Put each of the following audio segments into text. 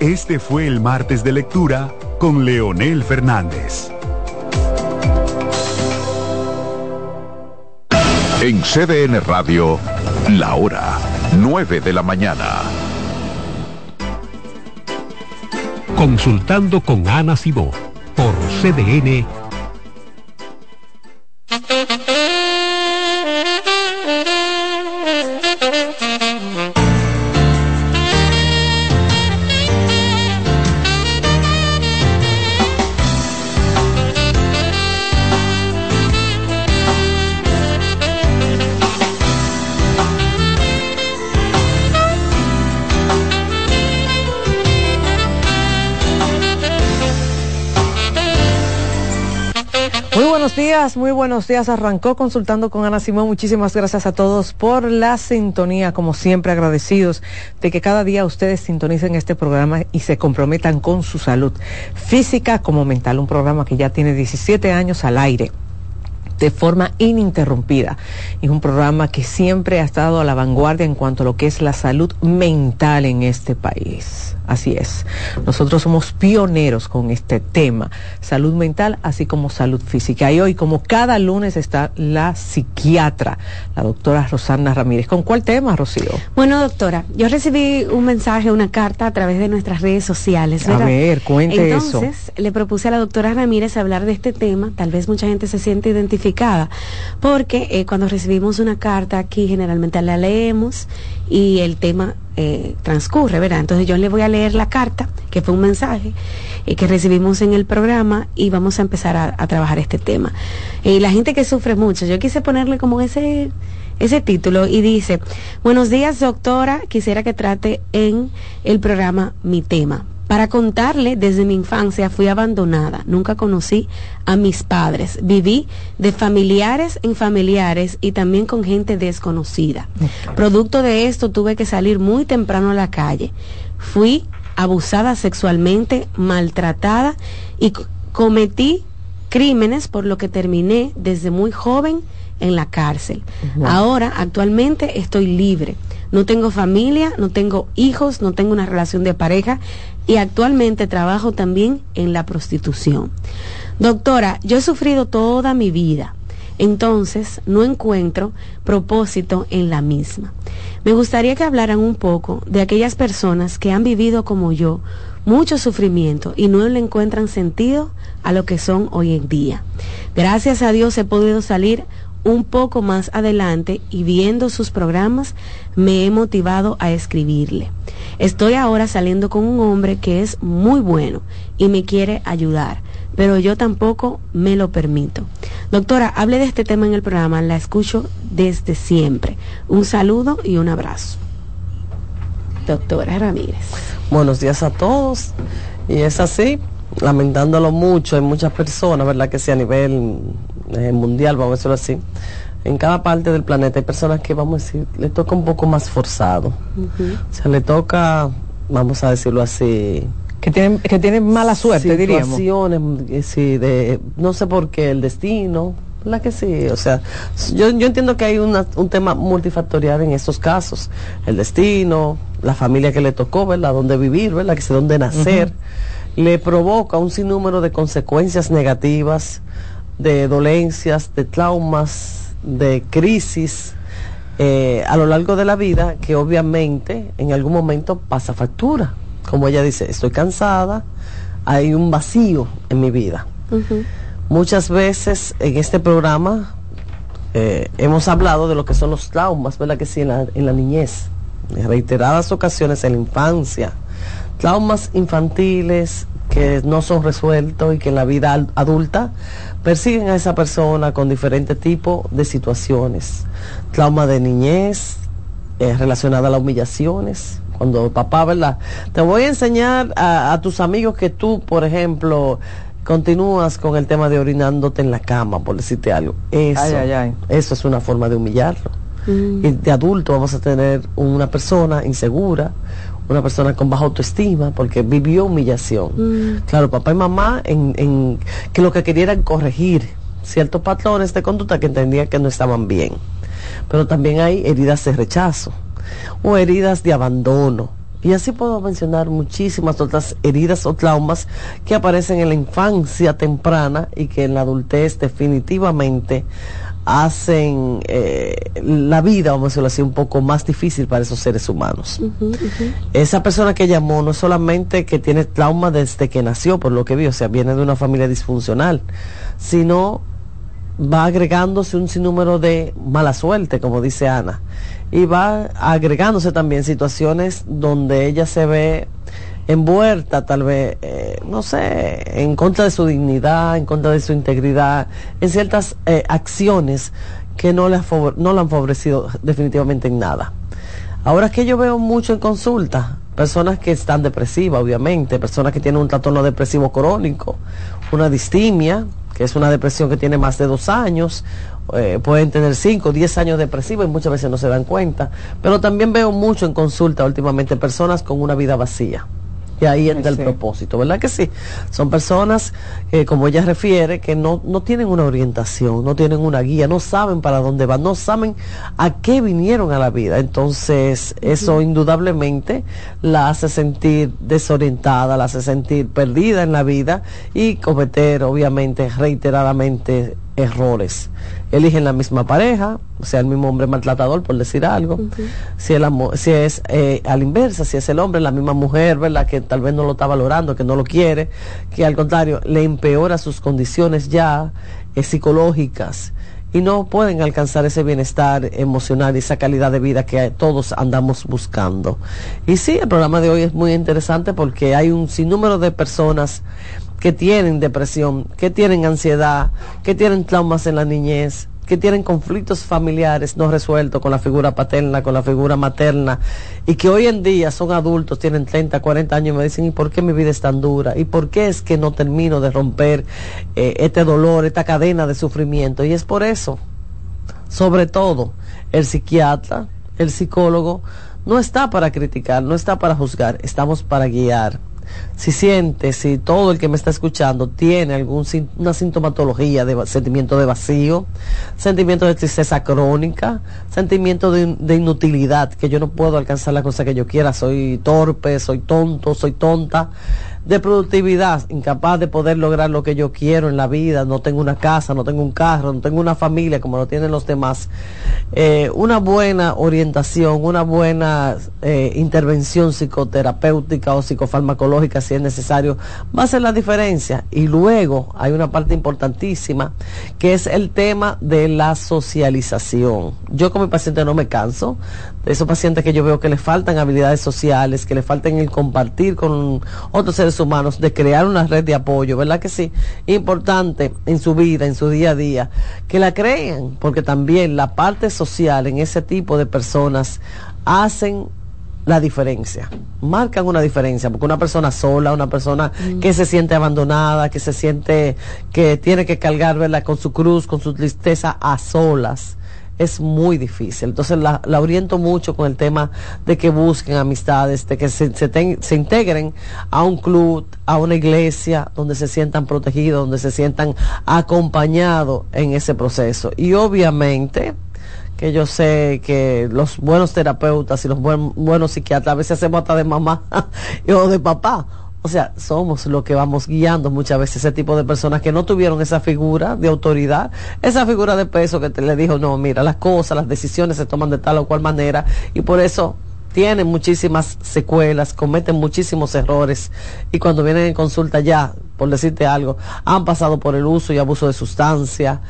Este fue el martes de lectura con Leonel Fernández. En CDN Radio, la hora 9 de la mañana. Consultando con Ana Simó por CDN muy buenos días. Arrancó consultando con Ana Simón. Muchísimas gracias a todos por la sintonía. Como siempre, agradecidos de que cada día ustedes sintonicen este programa y se comprometan con su salud física como mental. Un programa que ya tiene 17 años al aire de forma ininterrumpida. Es un programa que siempre ha estado a la vanguardia en cuanto a lo que es la salud mental en este país. Así es. Nosotros somos pioneros con este tema, salud mental, así como salud física. Y hoy, como cada lunes, está la psiquiatra, la doctora Rosana Ramírez. ¿Con cuál tema, Rocío? Bueno, doctora, yo recibí un mensaje, una carta a través de nuestras redes sociales. A ver, cuente eso. Entonces, le propuse a la doctora Ramírez hablar de este tema. Tal vez mucha gente se siente identificada, porque eh, cuando recibimos una carta aquí, generalmente la leemos y el tema eh, transcurre, ¿verdad? Entonces yo le voy a leer la carta, que fue un mensaje eh, que recibimos en el programa y vamos a empezar a, trabajar este tema. Y la gente que sufre mucho, yo quise ponerle como ese, ese título y dice, buenos días doctora, quisiera que trate en el programa mi tema. Para contarle, desde mi infancia fui abandonada, nunca conocí a mis padres, viví de familiares en familiares y también con gente desconocida. Producto de esto tuve que salir muy temprano a la calle. Fui abusada sexualmente, maltratada y cometí crímenes por lo que terminé desde muy joven en la cárcel. Ahora, actualmente, estoy libre. No tengo familia, no tengo hijos, no tengo una relación de pareja y actualmente trabajo también en la prostitución. Doctora, yo he sufrido toda mi vida, entonces no encuentro propósito en la misma. Me gustaría que hablaran un poco de aquellas personas que han vivido como yo mucho sufrimiento y no le encuentran sentido a lo que son hoy en día. Gracias a Dios he podido salir un poco más adelante y viendo sus programas me he motivado a escribirle. Estoy ahora saliendo con un hombre que es muy bueno y me quiere ayudar, pero yo tampoco me lo permito. Doctora, hable de este tema en el programa, la escucho desde siempre. Un saludo y un abrazo. Doctora Ramírez. Buenos días a todos. Y es así, lamentándolo mucho, hay muchas personas, ¿verdad? Que sea a nivel eh, mundial, vamos a decirlo así, en cada parte del planeta hay personas que, vamos a decir, le toca un poco más forzado. O sea, le toca, vamos a decirlo así, que tienen que tienen mala suerte diríamos. eh, sí de no sé por qué el destino la que sí o sea yo, yo entiendo que hay una, un tema multifactorial en estos casos. El destino la familia que le tocó verdad dónde vivir verdad que sé dónde nacer. Le provoca un sinnúmero de consecuencias negativas de dolencias de traumas de crisis eh, a lo largo de la vida que obviamente en algún momento pasa factura. Como ella dice, estoy cansada, hay un vacío en mi vida. Muchas veces en este programa eh, hemos hablado de lo que son los traumas, ¿verdad que sí? En la, en la niñez, en reiteradas ocasiones en la infancia. Traumas infantiles que no son resueltos y que en la vida adulta persiguen a esa persona con diferentes tipos de situaciones. Trauma de niñez, eh, relacionada a las humillaciones. Cuando papá, ¿verdad? Te voy a enseñar a, a tus amigos que tú, por ejemplo, continúas con el tema de orinándote en la cama, por decirte algo. Eso, Ay, ay, ay. eso es una forma de humillarlo. Mm. Y de adulto vamos a tener una persona insegura, una persona con baja autoestima, porque vivió humillación. Mm. Claro, papá y mamá en, en- que lo que querían era corregir ciertos patrones de conducta que entendían que no estaban bien. Pero también hay heridas de rechazo o heridas de abandono. Y así puedo mencionar muchísimas otras heridas o traumas que aparecen en la infancia temprana y que en la adultez definitivamente hacen eh, la vida, vamos a decirlo así, un poco más difícil para esos seres humanos. Esa persona que llamó no es solamente que tiene trauma desde que nació, por lo que vio, o sea, viene de una familia disfuncional, sino va agregándose un sinnúmero de mala suerte, como dice Ana, y va agregándose también situaciones donde ella se ve envuelta tal vez, eh, no sé, en contra de su dignidad, en contra de su integridad, en ciertas eh, acciones que no favor- no le han favorecido definitivamente en nada. Ahora que yo veo mucho en consulta, personas que están depresivas, obviamente, personas que tienen un trastorno depresivo crónico, una distimia, que es una depresión que tiene más de dos años, eh, pueden tener cinco, diez años depresivos y muchas veces no se dan cuenta. Pero también veo mucho en consulta últimamente personas con una vida vacía. Y ahí entra el propósito, ¿verdad que sí? Son personas, eh, como ella refiere, que no, no tienen una orientación, no tienen una guía, no saben para dónde van, no saben a qué vinieron a la vida. Entonces, eso indudablemente la hace sentir desorientada, la hace sentir perdida en la vida y cometer, obviamente, reiteradamente errores. Eligen la misma pareja, o sea, el mismo hombre maltratador, por decir algo. Si, el amo- si es eh, a la inversa, si es el hombre, la misma mujer, ¿verdad? Que tal vez no lo está valorando, que no lo quiere, que al contrario, le empeora sus condiciones ya eh, psicológicas y no pueden alcanzar ese bienestar emocional y esa calidad de vida que todos andamos buscando. Y sí, el programa de hoy es muy interesante porque hay un sinnúmero de personas que tienen depresión, que tienen ansiedad, que tienen traumas en la niñez, que tienen conflictos familiares no resueltos con la figura paterna, con la figura materna, y que hoy en día son adultos, tienen 30, 40 años y me dicen, ¿y por qué mi vida es tan dura? ¿Y por qué es que no termino de romper eh, este dolor, esta cadena de sufrimiento? Y es por eso, sobre todo, el psiquiatra, el psicólogo, no está para criticar, no está para juzgar, estamos para guiar. Si siente, si todo el que me está escuchando tiene algún sin- una sintomatología de sentimiento de vacío, sentimiento de tristeza crónica, sentimiento de, de inutilidad, que yo no puedo alcanzar la cosa que yo quiera, soy torpe, soy tonto, soy tonta, de productividad, incapaz de poder lograr lo que yo quiero en la vida, no tengo una casa, no tengo un carro, no tengo una familia como lo tienen los demás, eh, una buena orientación, una buena eh, intervención psicoterapéutica o psicofarmacológica si es necesario, va a hacer la diferencia. Y luego hay una parte importantísima que es el tema de la socialización. Yo con mi paciente no me canso de esos pacientes que yo veo que le faltan habilidades sociales, que le faltan el compartir con otros seres humanos, de crear una red de apoyo, ¿verdad que sí? Importante en su vida, en su día a día, que la crean, porque también la parte social en ese tipo de personas hacen la diferencia, marcan una diferencia, porque una persona sola, una persona que se siente abandonada, que se siente que tiene que cargar ¿verdad? con su cruz, con su tristeza a solas, es muy difícil. Entonces la, la oriento mucho con el tema de que busquen amistades, de que se, se, ten- se integren a un club, a una iglesia, donde se sientan protegidos, donde se sientan acompañados en ese proceso. Y obviamente que yo sé que los buenos terapeutas y los buen- buenos psiquiatras a veces hacemos hasta de mamá o de papá. O sea, somos los que vamos guiando muchas veces ese tipo de personas que no tuvieron esa figura de autoridad, esa figura de peso que te le dijo, no, mira, las cosas, las decisiones se toman de tal o cual manera y por eso tienen muchísimas secuelas, cometen muchísimos errores y cuando vienen en consulta ya, por decirte algo, han pasado por el uso y abuso de sustancia,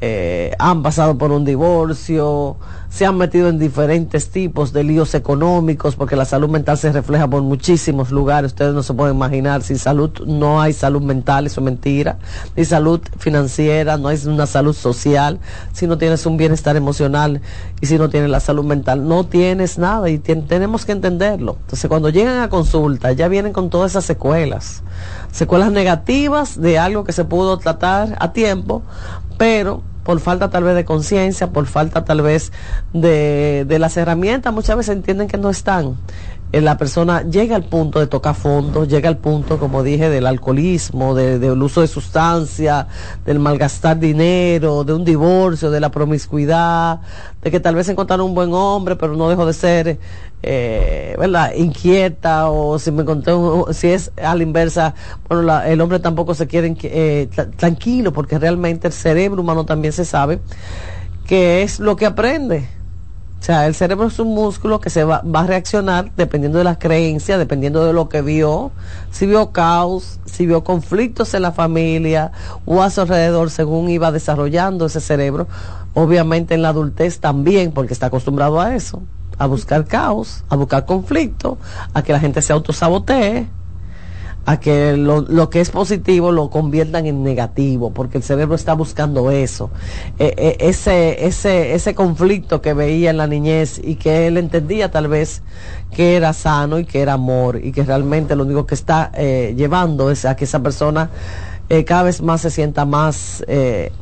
eh, han pasado por un divorcio, se han metido en diferentes tipos de líos económicos, porque la salud mental se refleja por muchísimos lugares. Ustedes no se pueden imaginar, sin salud no hay salud mental, eso es mentira, ni salud financiera, no hay una salud social, si no tienes un bienestar emocional y si no tienes la salud mental, no tienes nada y tenemos que entenderlo. Entonces, cuando llegan a consulta, ya vienen con todas esas secuelas, secuelas negativas de algo que se pudo tratar a tiempo, pero por falta tal vez de conciencia, por falta tal vez de, de las herramientas, muchas veces entienden que no están. Eh, la persona llega al punto de tocar fondo, llega al punto, como dije, del alcoholismo, de, del uso de sustancia, del malgastar dinero, de un divorcio, de la promiscuidad, de que tal vez encontraron un buen hombre, pero no dejó de ser, eh, ¿verdad? Inquieta, o si me encontré, si es a la inversa, bueno, el hombre tampoco se quiere eh, tranquilo, porque realmente el cerebro humano también se sabe que es lo que aprende sea, el cerebro es un músculo que se va, va, a reaccionar dependiendo de las creencias, dependiendo de lo que vio, si vio caos, si vio conflictos en la familia o a su alrededor según iba desarrollando ese cerebro. Obviamente en la adultez también, porque está acostumbrado a eso, a buscar caos, a buscar conflicto, a que la gente se autosabotee a que lo, lo, que es positivo lo conviertan en negativo, porque el cerebro está buscando eso. Eh, eh, ese, ese, ese conflicto que veía en la niñez y que él entendía tal vez que era sano y que era amor y que realmente lo único que está eh, llevando es a que esa persona cada vez más se sienta más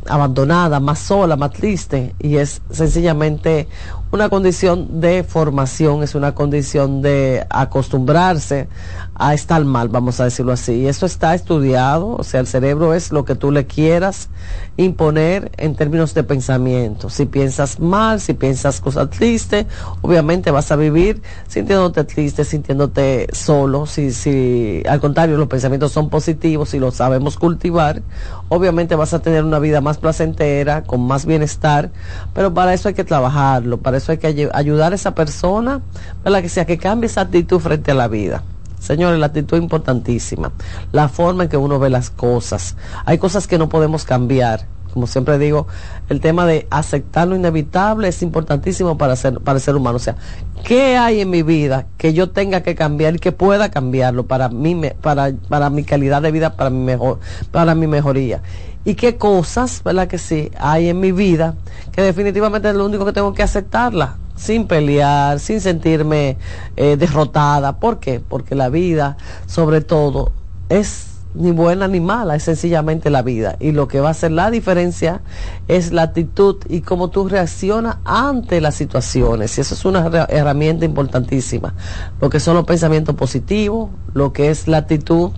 abandonada, más sola, más triste y es sencillamente una condición de formación, es una condición de acostumbrarse a estar mal, vamos a decirlo así. Y eso está estudiado, o sea, el cerebro es lo que tú le quieras imponer en términos de pensamiento. Si piensas mal, si piensas cosas tristes, obviamente vas a vivir sintiéndote triste, sintiéndote solo. Si, si al contrario los pensamientos son positivos y los sabemos cultivar, obviamente vas a tener una vida más placentera, con más bienestar, pero para eso hay que trabajarlo, para eso hay que ayudar a esa persona, para que sea que cambie esa actitud frente a la vida. Señores, la actitud es importantísima. La forma en que uno ve las cosas. Hay cosas que no podemos cambiar. Como siempre digo, el tema de aceptar lo inevitable es importantísimo para, ser, para el ser humano. O sea, ¿qué hay en mi vida que yo tenga que cambiar y que pueda cambiarlo para, mí, para, para mi calidad de vida, para mi, mejor, para mi mejoría? y qué cosas, ¿verdad? Que sí, hay en mi vida que definitivamente es lo único que tengo que aceptarla sin pelear, sin sentirme eh, derrotada. ¿Por qué? Porque la vida, sobre todo, es ni buena ni mala, es sencillamente la vida. Y lo que va a hacer la diferencia es la actitud y cómo tú reaccionas ante las situaciones. Y eso es una herramienta importantísima. Lo que son los pensamientos positivos, lo que es la actitud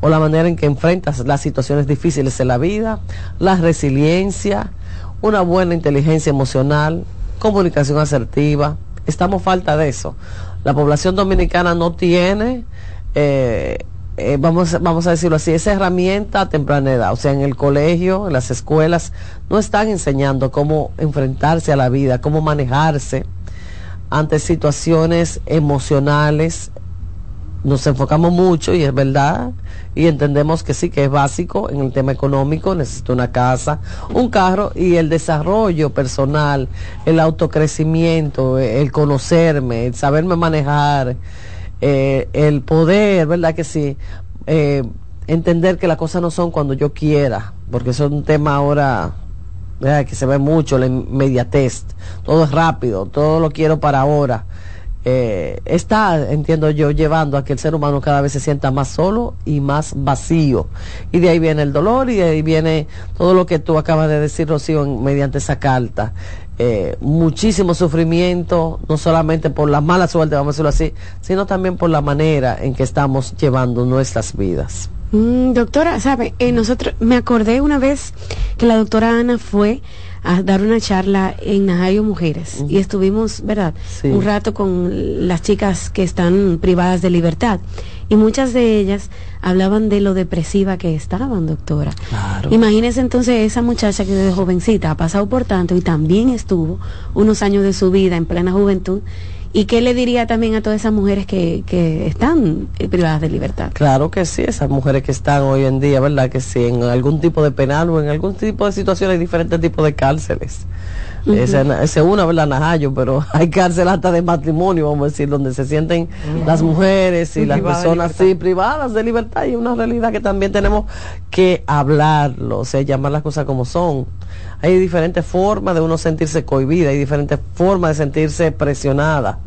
o la manera en que enfrentas las situaciones difíciles en la vida, la resiliencia, una buena inteligencia emocional, comunicación asertiva. Estamos falta de eso. La población dominicana no tiene, eh, eh, vamos, vamos a decirlo así, esa herramienta a temprana edad. O sea, en el colegio, en las escuelas, no están enseñando cómo enfrentarse a la vida, cómo manejarse ante situaciones emocionales nos enfocamos mucho y es verdad y entendemos que sí que es básico en el tema económico, necesito una casa, un carro y el desarrollo personal, el autocrecimiento, el conocerme, el saberme manejar, eh, el poder, ¿verdad que sí? Eh, entender que las cosas no son cuando yo quiera, porque eso es un tema ahora que se ve mucho, la inmediatez, todo es rápido, todo lo quiero para ahora eh, está, entiendo yo, llevando a que el ser humano cada vez se sienta más solo y más vacío. Y de ahí viene el dolor y de ahí viene todo lo que tú acabas de decir, Rocío, mediante esa carta. Eh, muchísimo sufrimiento, no solamente por la mala suerte, vamos a decirlo así, sino también por la manera en que estamos llevando nuestras vidas. Mm, doctora, sabe, eh, nosotros me acordé una vez que la doctora Ana fue a dar una charla en Najayo Mujeres y estuvimos, ¿verdad? Un rato con las chicas que están privadas de libertad y muchas de ellas hablaban de lo depresiva que estaban, doctora. Claro. Imagínese entonces esa muchacha que desde jovencita ha pasado por tanto y también estuvo unos años de su vida en plena juventud ¿Y qué le diría también a todas esas mujeres que, que están eh, privadas de libertad? Claro que sí, esas mujeres que están hoy en día, ¿verdad? Que sí, en algún tipo de penal o en algún tipo de situación hay diferentes tipos de cárceles. Esa es una, ¿verdad? Najayo, pero hay cárcel hasta de matrimonio, vamos a decir, donde se sienten las mujeres y las personas sí, privadas de libertad y una realidad que también tenemos que hablarlo, o sea, llamar las cosas como son. Hay diferentes formas de uno sentirse cohibida, hay diferentes formas de sentirse presionada.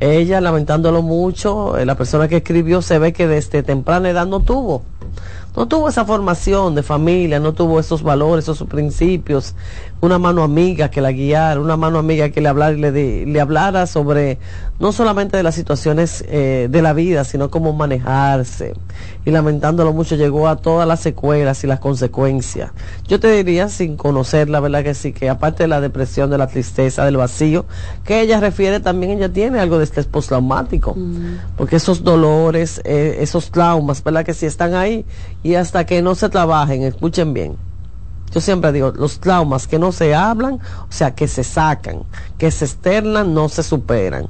Ella, lamentándolo mucho, eh, la persona que escribió se ve que desde temprana edad no tuvo no tuvo esa formación de familia, no tuvo esos valores, esos principios, una mano amiga que la guiara, una mano amiga que le hablara, le, le hablara sobre no solamente de las situaciones eh, de la vida, sino cómo manejarse. Y lamentándolo mucho, llegó a todas las secuelas y las consecuencias. Yo te diría, sin conocer la verdad que sí, que aparte de la depresión, de la tristeza, del vacío, que ella refiere también, ella tiene algo de estrés postraumático, mm. porque esos dolores, eh, esos traumas, ¿verdad? Que sí están ahí y hasta que no se trabajen, escuchen bien. Yo siempre digo, los traumas que no se hablan, o sea, que se sacan, que se externan, no se superan.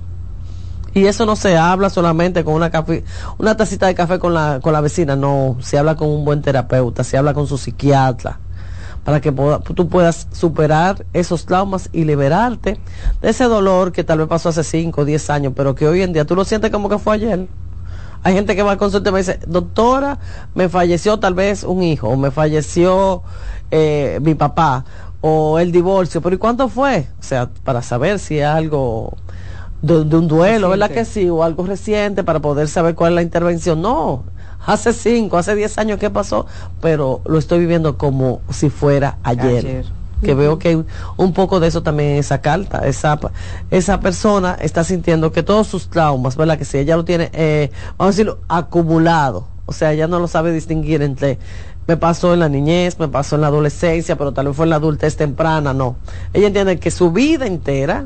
Y eso no se habla solamente con una, café, una tacita de café con la, con la vecina, no, se habla con un buen terapeuta, se habla con su psiquiatra, para que tú puedas superar esos traumas y liberarte de ese dolor que tal vez pasó hace 5 o 10 años, pero que hoy en día tú lo sientes como que fue ayer. Hay gente que va al consulta y me dice, doctora, me falleció tal vez un hijo, o me falleció eh, mi papá, o el divorcio, pero ¿y cuánto fue? O sea, para saber si es algo de, un duelo, ¿verdad que sí? O algo reciente para poder saber cuál es la intervención. No, hace cinco, hace diez años que pasó, pero lo estoy viviendo como si fuera ayer que veo que un poco de eso también en esa carta. Esa, esa persona está sintiendo que todos sus traumas, ¿verdad? Que si ella lo tiene, eh, vamos a decirlo, acumulado, o sea, ella no lo sabe distinguir entre me pasó en la niñez, me pasó en la adolescencia, pero tal vez fue en la adultez temprana, no. Ella entiende que su vida entera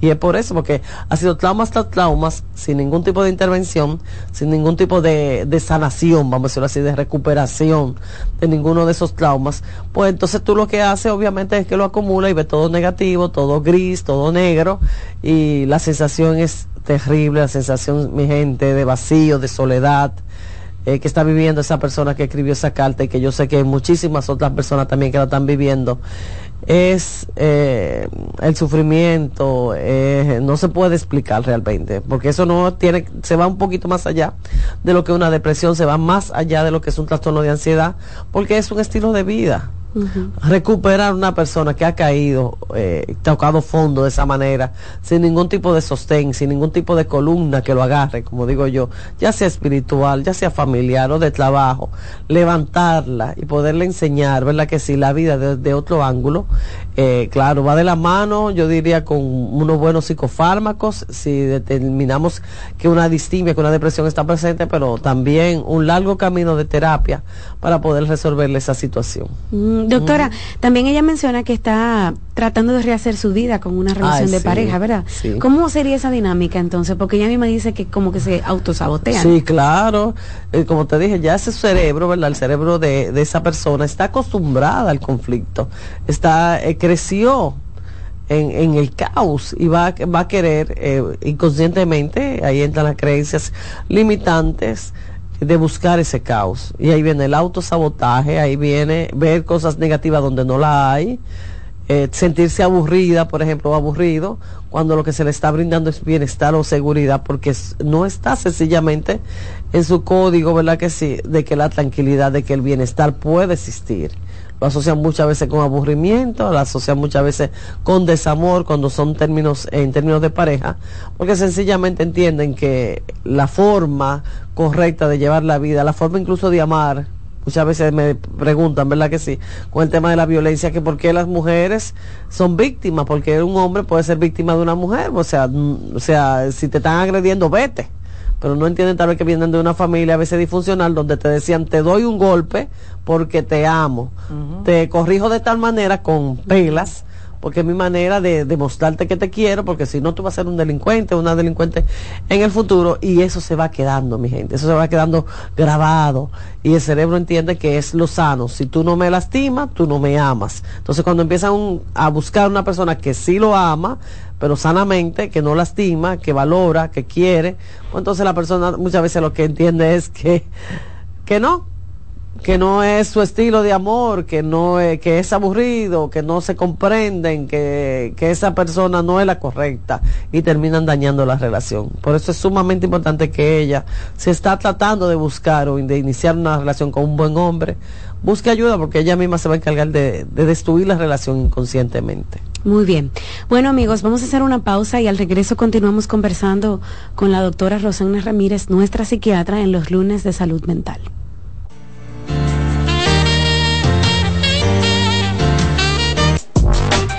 y es por eso, porque ha sido traumas tras traumas, sin ningún tipo de intervención, sin ningún tipo de, de, sanación, vamos a decirlo así, de recuperación de ninguno de esos traumas. Pues entonces tú lo que haces obviamente es que lo acumula y ve todo negativo, todo gris, todo negro, y la sensación es terrible, la sensación, mi gente, de vacío, de soledad. Eh, que está viviendo esa persona que escribió esa carta y que yo sé que muchísimas otras personas también que la están viviendo es eh, el sufrimiento, no se puede explicar realmente, porque eso no tiene, se va un poquito más allá de lo que una depresión, se va más allá de lo que es un trastorno de ansiedad, porque es un estilo de vida. Recuperar una persona que ha caído, eh, tocado fondo de esa manera, sin ningún tipo de sostén, sin ningún tipo de columna que lo agarre, como digo yo, ya sea espiritual, ya sea familiar o de trabajo, levantarla y poderle enseñar, ¿verdad? Que si la vida de, otro ángulo, eh, claro, va de la mano, yo diría, con unos buenos psicofármacos, si determinamos que una distimia, que una depresión está presente, pero también un largo camino de terapia para poder resolverle esa situación. Mm, Doctora, también ella menciona que está tratando de rehacer su vida con una relación de pareja, ¿verdad? ¿Cómo sería esa dinámica entonces? Porque ella misma dice que como que se autosabotea. Sí, claro. Eh, como te dije, ya ese cerebro, ¿verdad? El cerebro de, esa persona está acostumbrada al conflicto. Está, eh, creció en, el caos y va, va a querer eh, inconscientemente, ahí entran las creencias limitantes, de buscar ese caos. Y ahí viene el autosabotaje, ahí viene ver cosas negativas donde no la hay, eh, sentirse aburrida, por ejemplo, aburrido, cuando lo que se le está brindando es bienestar o seguridad, porque no está sencillamente en su código, ¿verdad que sí? De que la tranquilidad, de que el bienestar puede existir lo asocian muchas veces con aburrimiento, lo asocian muchas veces con desamor cuando son términos en términos de pareja, porque sencillamente entienden que la forma correcta de llevar la vida, la forma incluso de amar, muchas veces me preguntan, ¿verdad que sí? Con el tema de la violencia, que por qué las mujeres son víctimas, porque un hombre puede ser víctima de una mujer, o sea, o sea, si te están agrediendo, vete pero no entienden tal vez que vienen de una familia a veces disfuncional donde te decían te doy un golpe porque te amo, te corrijo de tal manera con pelas porque es mi manera de demostrarte que te quiero, porque si no tú vas a ser un delincuente, una delincuente en el futuro, y eso se va quedando, mi gente, eso se va quedando grabado, y el cerebro entiende que es lo sano, si tú no me lastimas, tú no me amas. Entonces cuando empiezan a buscar una persona que sí lo ama, pero sanamente, que no lastima, que valora, que quiere. Pues entonces la persona muchas veces lo que entiende es que, que no, que no es su estilo de amor, que no es, que es aburrido, que no se comprenden, que, que esa persona no es la correcta y terminan dañando la relación. Por eso es sumamente importante que ella se está tratando de buscar o de iniciar una relación con un buen hombre, busque ayuda porque ella misma se va a encargar de, de destruir la relación inconscientemente. Muy bien. Bueno amigos, vamos a hacer una pausa y al regreso continuamos conversando con la doctora Rosana Ramírez, nuestra psiquiatra, en los lunes de salud mental.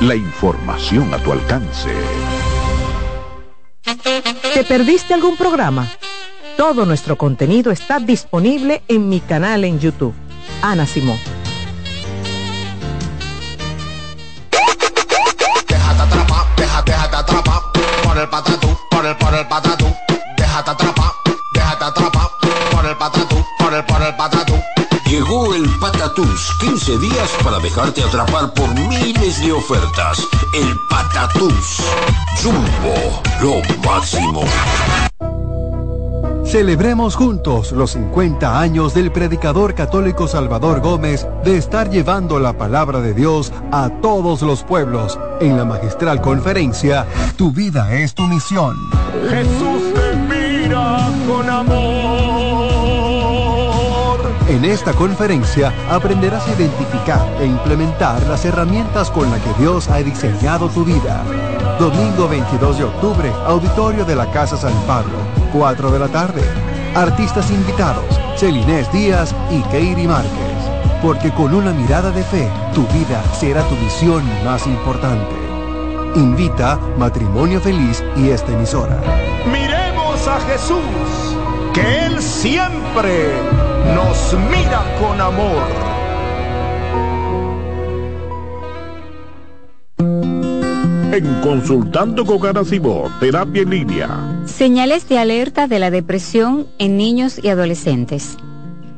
la información a tu alcance. ¿Te perdiste algún programa? Todo nuestro contenido está disponible en mi canal en YouTube. Ana Simón. Déjate atrapar, déjate, déjate atrapar por el patatú, por el, por el patatú. Déjate atrapar, déjate atrapar por el patatú, por el, por el patatú. Llegó el Patatús, 15 días para dejarte atrapar por miles de ofertas. El Patatús. Jumbo, lo máximo. Celebremos juntos los 50 años del predicador católico Salvador Gómez de estar llevando la palabra de Dios a todos los pueblos en la magistral conferencia Tu vida es tu misión. Jesús te mira con amor. En esta conferencia aprenderás a identificar e implementar las herramientas con las que Dios ha diseñado tu vida. Domingo 22 de octubre, auditorio de la Casa San Pablo, 4 de la tarde. Artistas invitados, Celinés Díaz y Keiri Márquez. Porque con una mirada de fe, tu vida será tu misión más importante. Invita Matrimonio Feliz y esta emisora. Miremos a Jesús, que Él siempre nos mira con amor. En Consultando con Garacimo, Terapia en Línea. Señales de alerta de la depresión en niños y adolescentes.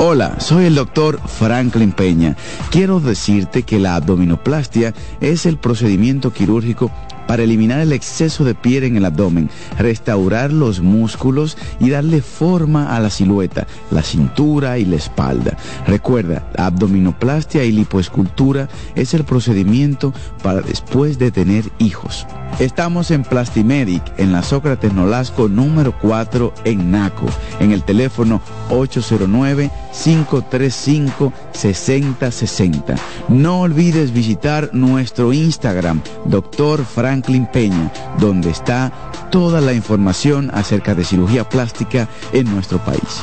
Hola, soy el doctor Franklin Peña. Quiero decirte que la abdominoplastia es el procedimiento quirúrgico para eliminar el exceso de piel en el abdomen, restaurar los músculos y darle forma a la silueta, la cintura y la espalda. Recuerda, abdominoplastia y lipoescultura es el procedimiento para después de tener hijos. Estamos en Plastimedic, en la Sócrates Nolasco número 4 en Naco, en el teléfono 809-535-6060. No olvides visitar nuestro Instagram, Dr. Franklin Peña, donde está toda la información acerca de cirugía plástica en nuestro país.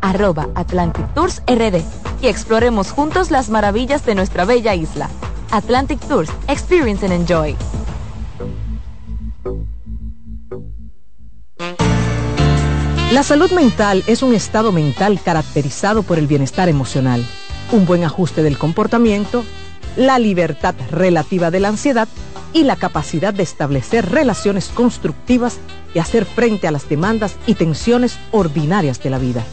arroba Atlantic Tours RD y exploremos juntos las maravillas de nuestra bella isla. Atlantic Tours, Experience and Enjoy. La salud mental es un estado mental caracterizado por el bienestar emocional, un buen ajuste del comportamiento, la libertad relativa de la ansiedad y la capacidad de establecer relaciones constructivas y hacer frente a las demandas y tensiones ordinarias de la vida.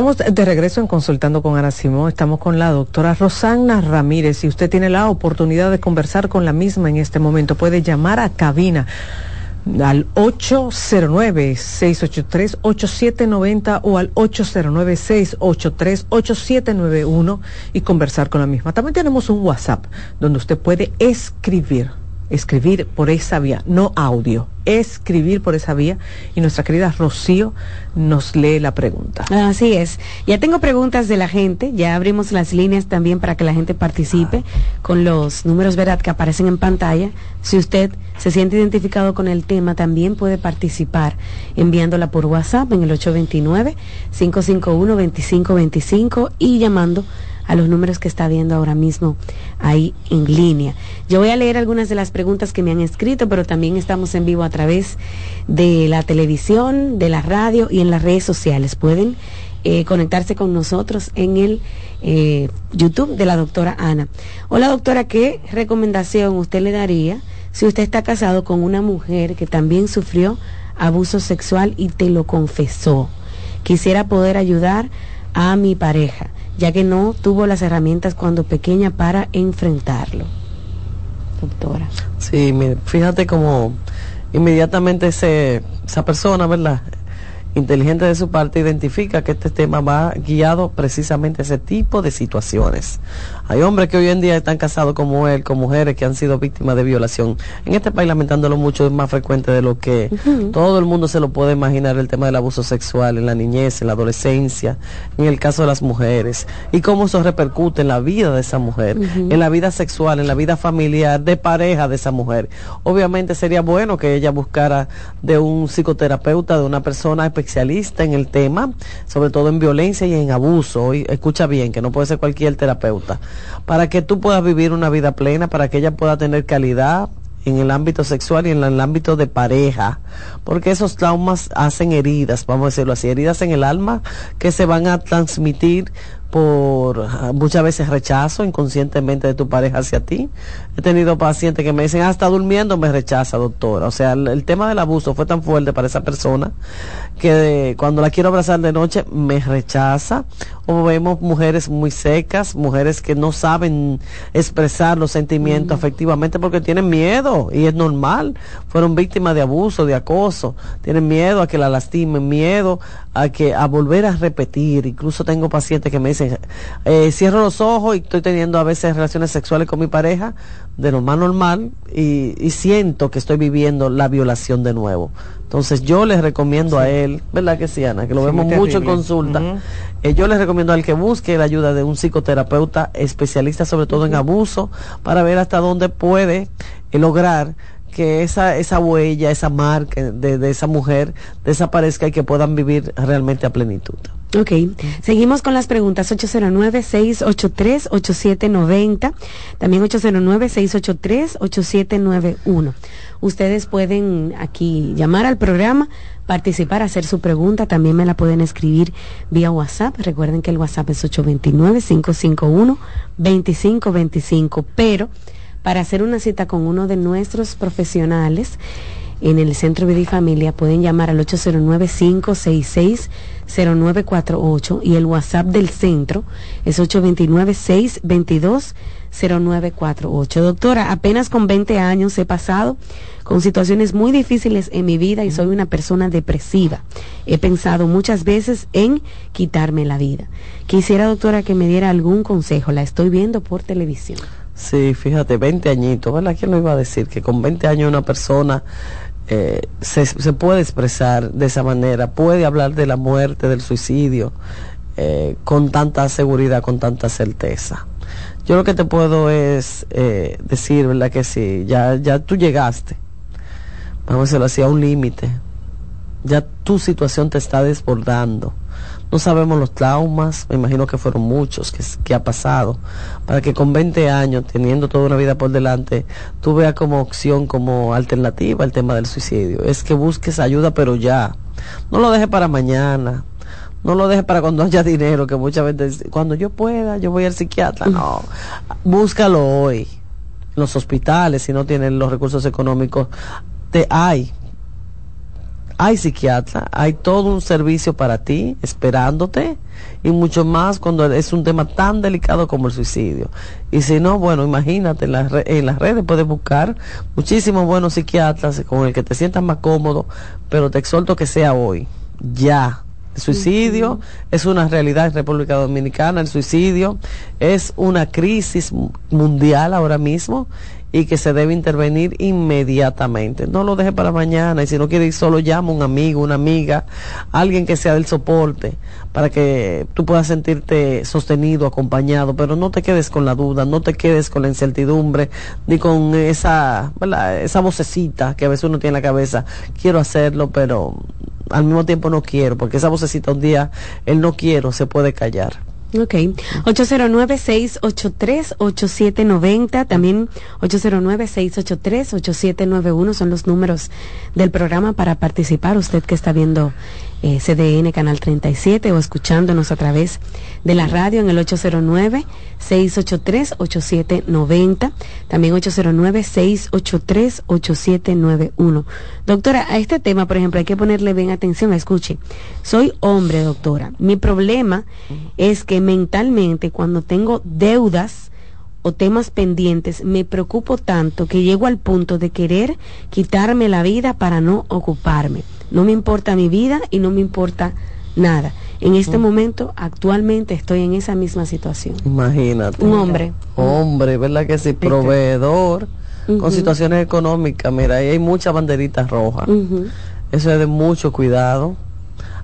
Estamos de regreso en Consultando con Ana Simón. Estamos con la doctora Rosana Ramírez. Si usted tiene la oportunidad de conversar con la misma en este momento, puede llamar a cabina al 809-683-8790 o al 809-683-8791 y conversar con la misma. También tenemos un WhatsApp donde usted puede escribir escribir por esa vía, no audio, escribir por esa vía y nuestra querida Rocío nos lee la pregunta. Así es. Ya tengo preguntas de la gente, ya abrimos las líneas también para que la gente participe con los números verdad que aparecen en pantalla. Si usted se siente identificado con el tema, también puede participar enviándola por WhatsApp en el 829-551-2525 y llamando a los números que está viendo ahora mismo ahí en línea. Yo voy a leer algunas de las preguntas que me han escrito, pero también estamos en vivo a través de la televisión, de la radio y en las redes sociales. Pueden eh, conectarse con nosotros en el eh, YouTube de la doctora Ana. Hola doctora, ¿qué recomendación usted le daría si usted está casado con una mujer que también sufrió abuso sexual y te lo confesó? Quisiera poder ayudar a mi pareja ya que no tuvo las herramientas cuando pequeña para enfrentarlo. Doctora. Sí, fíjate cómo inmediatamente esa persona, ¿verdad? inteligente de su parte identifica que este tema va guiado precisamente a ese tipo de situaciones. Hay hombres que hoy en día están casados como él, con mujeres que han sido víctimas de violación. En este país, lamentándolo mucho, es más frecuente de lo que todo el mundo se lo puede imaginar, el tema del abuso sexual en la niñez, en la adolescencia, en el caso de las mujeres, y cómo eso repercute en la vida de esa mujer, en la vida sexual, en la vida familiar, de pareja de esa mujer. Obviamente sería bueno que ella buscara de un psicoterapeuta, de una persona especialista en el tema, sobre todo en violencia y en abuso. Y escucha bien, que no puede ser cualquier terapeuta, para que tú puedas vivir una vida plena, para que ella pueda tener calidad en el ámbito sexual y en el ámbito de pareja, porque esos traumas hacen heridas, vamos a decirlo así, heridas en el alma que se van a transmitir por ah, muchas veces rechazo inconscientemente de tu pareja hacia ti. He tenido pacientes que me dicen, hasta durmiendo me rechaza, doctora. O sea, el, el tema del abuso fue tan fuerte para esa persona que de- cuando la quiero abrazar de noche me rechaza. O vemos mujeres muy secas, mujeres que no saben expresar los sentimientos afectivamente porque tienen miedo y es normal. Fueron víctimas de abuso, de acoso, tienen miedo a que la lastimen, miedo a que a volver a repetir. Incluso tengo pacientes que me dicen, eh, cierro los ojos y estoy teniendo a veces relaciones sexuales con mi pareja de lo más normal y, y siento que estoy viviendo la violación de nuevo. Entonces yo les recomiendo a él, ¿verdad que sí, Ana? Que lo Sí, vemos mucho en consulta. Eh, yo les recomiendo al que busque la ayuda de un psicoterapeuta especialista sobre todo en abuso para ver hasta dónde puede eh, lograr que esa, esa huella, esa marca de, de esa mujer desaparezca y que puedan vivir realmente a plenitud. Ok, seguimos con las preguntas 809-683-8790, también 809-683-8791. Ustedes pueden aquí llamar al programa, participar, hacer su pregunta, también me la pueden escribir vía WhatsApp. Recuerden que el WhatsApp es 829-551-2525, pero para hacer una cita con uno de nuestros profesionales, en el Centro Vida y Familia pueden llamar al 809-566-0948 y el WhatsApp del centro es 829-622-0948. Doctora, apenas con 20 años he pasado con situaciones muy difíciles en mi vida y soy una persona depresiva. He pensado muchas veces en quitarme la vida. Quisiera, doctora, que me diera algún consejo. La estoy viendo por televisión. Sí, fíjate, 20 añitos, ¿verdad? ¿Quién lo iba a decir? Que con 20 años una persona eh, se, se puede expresar de esa manera, puede hablar de la muerte, del suicidio, eh, con tanta seguridad, con tanta certeza. Yo lo que te puedo es eh, decir, ¿verdad? Que sí, ya, ya tú llegaste, vamos a decirlo así, a un límite. Ya tu situación te está desbordando. No sabemos los traumas, me imagino que fueron muchos que, que ha pasado, para que con 20 años, teniendo toda una vida por delante, tú veas como opción, como alternativa el tema del suicidio. Es que busques ayuda, pero ya. No lo dejes para mañana. No lo dejes para cuando haya dinero, que muchas veces, cuando yo pueda, yo voy al psiquiatra. No, búscalo hoy. En los hospitales, si no tienen los recursos económicos, te hay hay psiquiatra, hay todo un servicio para ti esperándote y mucho más cuando es un tema tan delicado como el suicidio. Y si no, bueno, imagínate, en las, re- en las redes puedes buscar muchísimos buenos psiquiatras con el que te sientas más cómodo, pero te exhorto que sea hoy, ya. El suicidio es una realidad en República Dominicana, el suicidio es una crisis mu- mundial ahora mismo y que se debe intervenir inmediatamente. No lo deje para mañana y si no quiere ir solo llama a un amigo, una amiga, alguien que sea del soporte para que tú puedas sentirte sostenido, acompañado, pero no te quedes con la duda, no te quedes con la incertidumbre ni con esa, esa vocecita que a veces uno tiene en la cabeza, quiero hacerlo, pero al mismo tiempo no quiero, porque esa vocecita un día, el no quiero, se puede callar. Ok. 809-683-8790. También 809-683-8791 son los números del programa para participar. Usted que está viendo eh, CDN Canal 37 o escuchándonos a través de la radio en el 809-683-8790. También 809-683-8791. Doctora, a este tema, por ejemplo, hay que ponerle bien atención. Escuche, soy hombre, doctora. Mi problema es que mentalmente cuando tengo deudas o temas pendientes, me preocupo tanto que llego al punto de querer quitarme la vida para no ocuparme. No me importa mi vida y no me importa nada. En este momento, actualmente, estoy en esa misma situación. Imagínate. Un hombre. Hombre, ¿verdad que sí? Proveedor, con situaciones económicas. Mira, ahí hay muchas banderitas rojas. Eso es de mucho cuidado.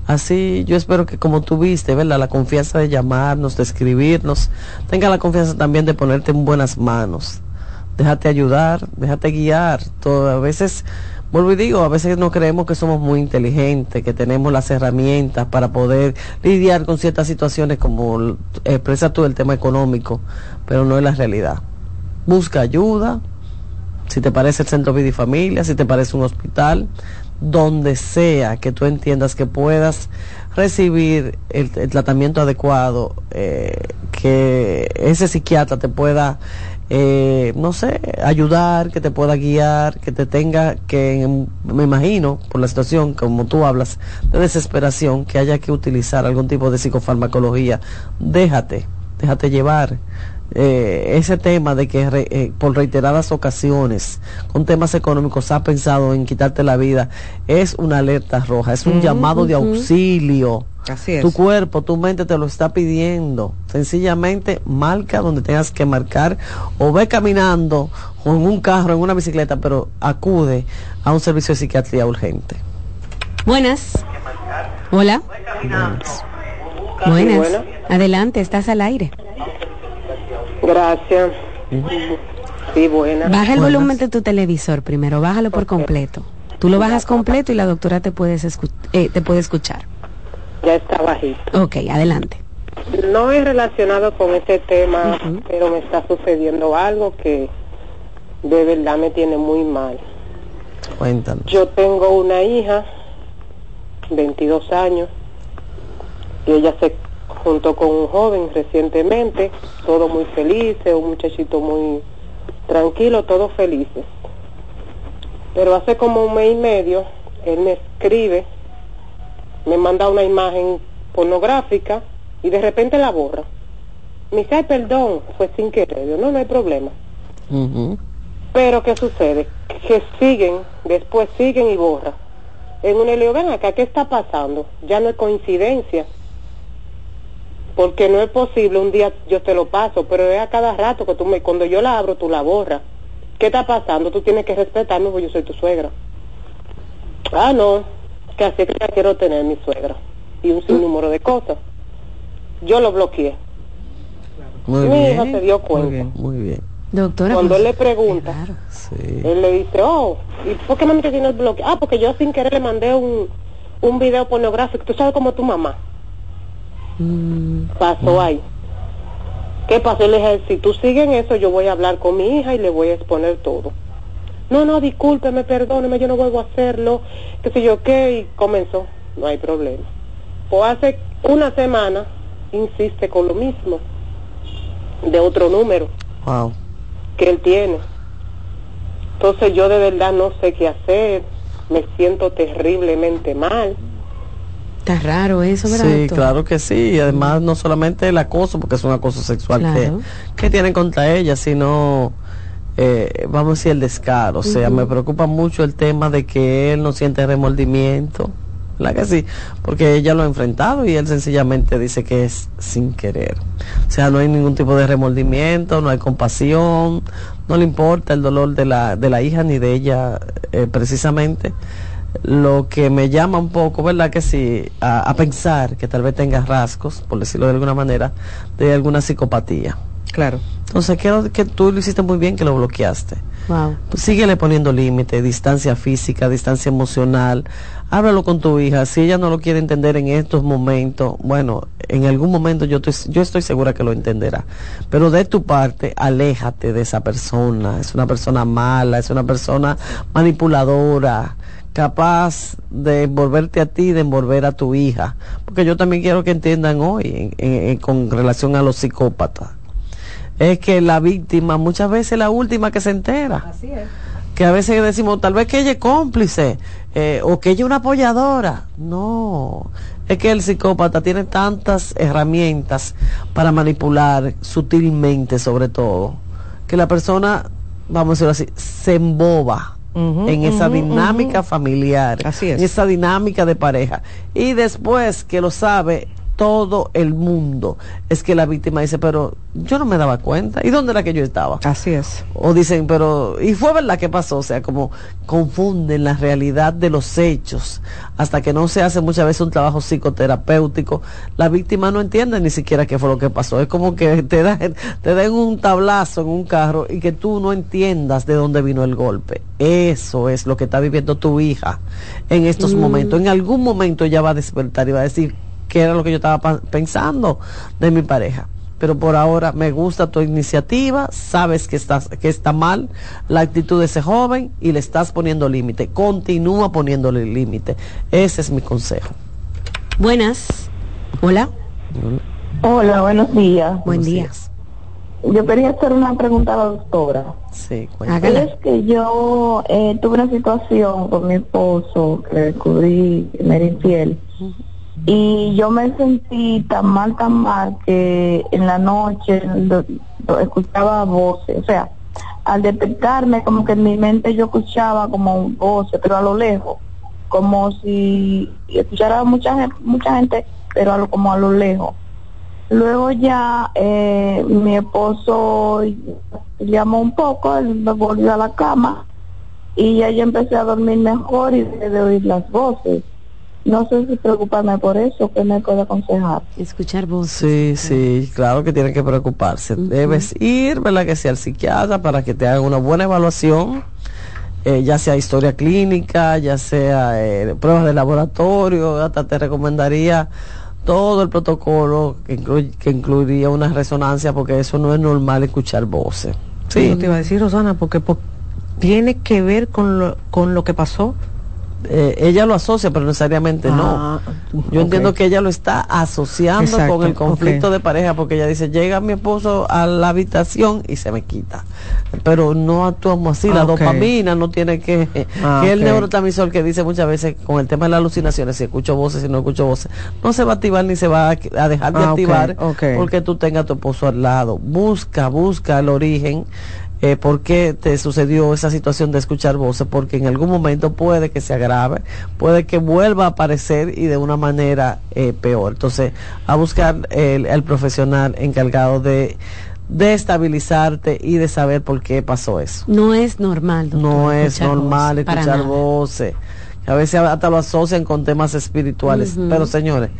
Así yo espero que como tuviste, ¿verdad? La confianza de llamarnos, de escribirnos, tenga la confianza también de ponerte en buenas manos. Déjate ayudar, déjate guiar. A veces, vuelvo y digo, a veces no creemos que somos muy inteligentes, que tenemos las herramientas para poder lidiar con ciertas situaciones como expresa tú el tema económico, pero no es la realidad. Busca ayuda, si te parece el centro vida y familia, si te parece un hospital, donde sea que tú entiendas que puedas recibir el, tratamiento adecuado, eh, que ese psiquiatra te pueda, eh, no sé, ayudar, que te pueda guiar, que te tenga que, me imagino, por la situación, como tú hablas, de desesperación, que haya que utilizar algún tipo de psicofarmacología, déjate, déjate llevar. Eh, ese tema de que re- eh, por reiteradas ocasiones con temas económicos ha pensado en quitarte la vida es una alerta roja, es un llamado de auxilio. Así es. Tu cuerpo, tu mente te lo está pidiendo. Sencillamente marca donde tengas que marcar o ve caminando o en un carro, en una bicicleta, pero acude a un servicio de psiquiatría urgente. Buenas. Hola. Buenas. buenas. Adelante, estás al aire. Gracias. Sí, buena. Baja el volumen de tu televisor primero, bájalo por completo. Tú lo bajas completo y la doctora te, puedes escu- eh, te puede escuchar. Ya está bajito. Ok, adelante. No es relacionado con este tema, pero me está sucediendo algo que de verdad me tiene muy mal. Cuéntanos. Yo tengo una hija, 22 años, y ella se juntó con un joven recientemente, todo muy felices, un muchachito muy tranquilo, todos felices. Pero hace como un mes y medio, él me escribe, me manda una imagen pornográfica y de repente la borra. Me dice, ay, perdón, fue sin querer. Yo, no, no hay problema. Pero ¿qué sucede? Que siguen, después siguen y borran. En un le ven acá, ¿qué está pasando? Ya no es coincidencia. Porque no es posible, un día yo te lo paso, pero es a cada rato que tú me, cuando yo la abro, tú la borras. ¿Qué está pasando? Tú tienes que respetarme porque yo soy tu suegra. Ah, no, que así es que la quiero tener mi suegra. Y un sinnúmero de cosas. Yo lo bloqueé. Muy mi bien. hija se dio cuenta. Muy bien. Doctora. Cuando pues, él le pregunta, él le dice, oh, ¿y por qué mami te tienes bloqueado? Ah, porque yo sin querer le mandé un, un video pornográfico. Tú sabes como tu mamá. Pasó ahí. ¿Qué pasó? Yo Le dije, si tú sigues en eso, yo voy a hablar con mi hija y le voy a exponer todo. No, no, discúlpeme, perdóneme, yo no vuelvo a hacerlo, qué sé yo qué, y comenzó, no hay problema. Pues hace una semana insiste con lo mismo, de otro número Wow. que él tiene. Entonces yo de verdad no sé qué hacer, me siento terriblemente mal. Está raro eso, ¿verdad? Sí, doctor? claro que sí. Y además no solamente el acoso, porque es un acoso sexual Claro. que, que tienen contra ella, sino, eh, vamos a decir, el descaro. O sea, me preocupa mucho el tema de que él no siente remordimiento. ¿Verdad que sí? Porque ella lo ha enfrentado y él sencillamente dice que es sin querer. O sea, no hay ningún tipo de remordimiento, no hay compasión, no le importa el dolor de la, de la hija ni de ella eh, precisamente. Lo que me llama un poco, ¿verdad? Que sí, a, a pensar que tal vez tenga rasgos, por decirlo de alguna manera, de alguna psicopatía. Claro. Entonces, creo que tú lo hiciste muy bien que lo bloqueaste. Wow. Pues síguele poniendo límite, distancia física, distancia emocional. Háblalo con tu hija. Si ella no lo quiere entender en estos momentos, bueno, en algún momento yo estoy, yo estoy segura que lo entenderá. Pero de tu parte, aléjate de esa persona. Es una persona mala, es una persona manipuladora capaz de envolverte a ti, de envolver a tu hija. Porque yo también quiero que entiendan hoy en- en- en- con relación a los psicópatas. Es que la víctima muchas veces es la última que se entera Así es. que a veces decimos tal vez que ella es cómplice eh, o que ella es una apoyadora. No, es que el psicópata tiene tantas herramientas para manipular sutilmente sobre todo, que la persona, vamos a decirlo así, se emboba. En esa dinámica familiar, Así es. en esa dinámica de pareja. Y después que lo sabe todo el mundo, es que la víctima dice, pero yo no me daba cuenta. ¿Y dónde era que yo estaba? Así es. O dicen, pero, y fue verdad que pasó, o sea, como confunden la realidad de los hechos, hasta que no se hace muchas veces un trabajo psicoterapéutico, la víctima no entiende ni siquiera qué fue lo que pasó. Es como que te, da, te den un tablazo en un carro y que tú no entiendas de dónde vino el golpe. Eso es lo que está viviendo tu hija en estos Mm. momentos. En algún momento ella va a despertar y va a decir, qué era lo que yo estaba pa- pensando de mi pareja. pero por ahora me gusta tu iniciativa, sabes que, estás, que está mal la actitud de ese joven y le estás poniendo límite. Continúa poniéndole límite. Ese es mi consejo. Buenas. Hola. Hola, buenos días. Buen día. Yo quería hacer una pregunta a la doctora. Sí, Hágala. Es que yo eh, tuve una situación con mi esposo que le descubrí que me era infiel. Y yo me sentí tan mal, tan mal, que en la noche lo- escuchaba voces. O sea, al detectarme, como que en mi mente yo escuchaba como voces, pero a lo lejos. Como si escuchara mucha mucha gente pero a lo- como a lo lejos. Luego ya eh, mi esposo llamó un poco, él me volvió a la cama y ya yo empecé a dormir mejor y dejé de oír las voces. No sé si preocuparme por eso, ¿qué me puede aconsejar? Escuchar voces. Sí, sí, claro que tienen que preocuparse. Debes ir, ¿verdad? Que sea al psiquiatra para que te haga una buena evaluación, eh, ya sea historia clínica, ya sea eh, pruebas de laboratorio, hasta te recomendaría todo el protocolo que, incluy- que incluiría una resonancia, porque eso no es normal escuchar voces. Sí. te iba a decir, Rosana, porque po- tiene que ver con lo, con lo que pasó. Eh, ella lo asocia, pero necesariamente Ah, no. Yo ok. entiendo que ella lo está asociando Exacto, con el conflicto de pareja, porque ella dice, llega mi esposo a la habitación y se me quita. Pero no actuamos así, la Ah, dopamina no tiene que... Ah, que el neurotransmisor que dice muchas veces con el tema de las alucinaciones, si escucho voces, si no escucho voces, no se va a activar ni se va a, a dejar de Ah, activar porque tú tengas a tu esposo al lado. Busca, busca el origen eh, por qué te sucedió esa situación de escuchar voces, porque en algún momento puede que se agrave, puede que vuelva a aparecer y de una manera eh, peor. Entonces, a buscar el, el profesional encargado de, de estabilizarte y de saber por qué pasó eso. No es normal. No es escuchar normal voces, escuchar voces. A veces hasta lo asocian con temas espirituales. Pero señores,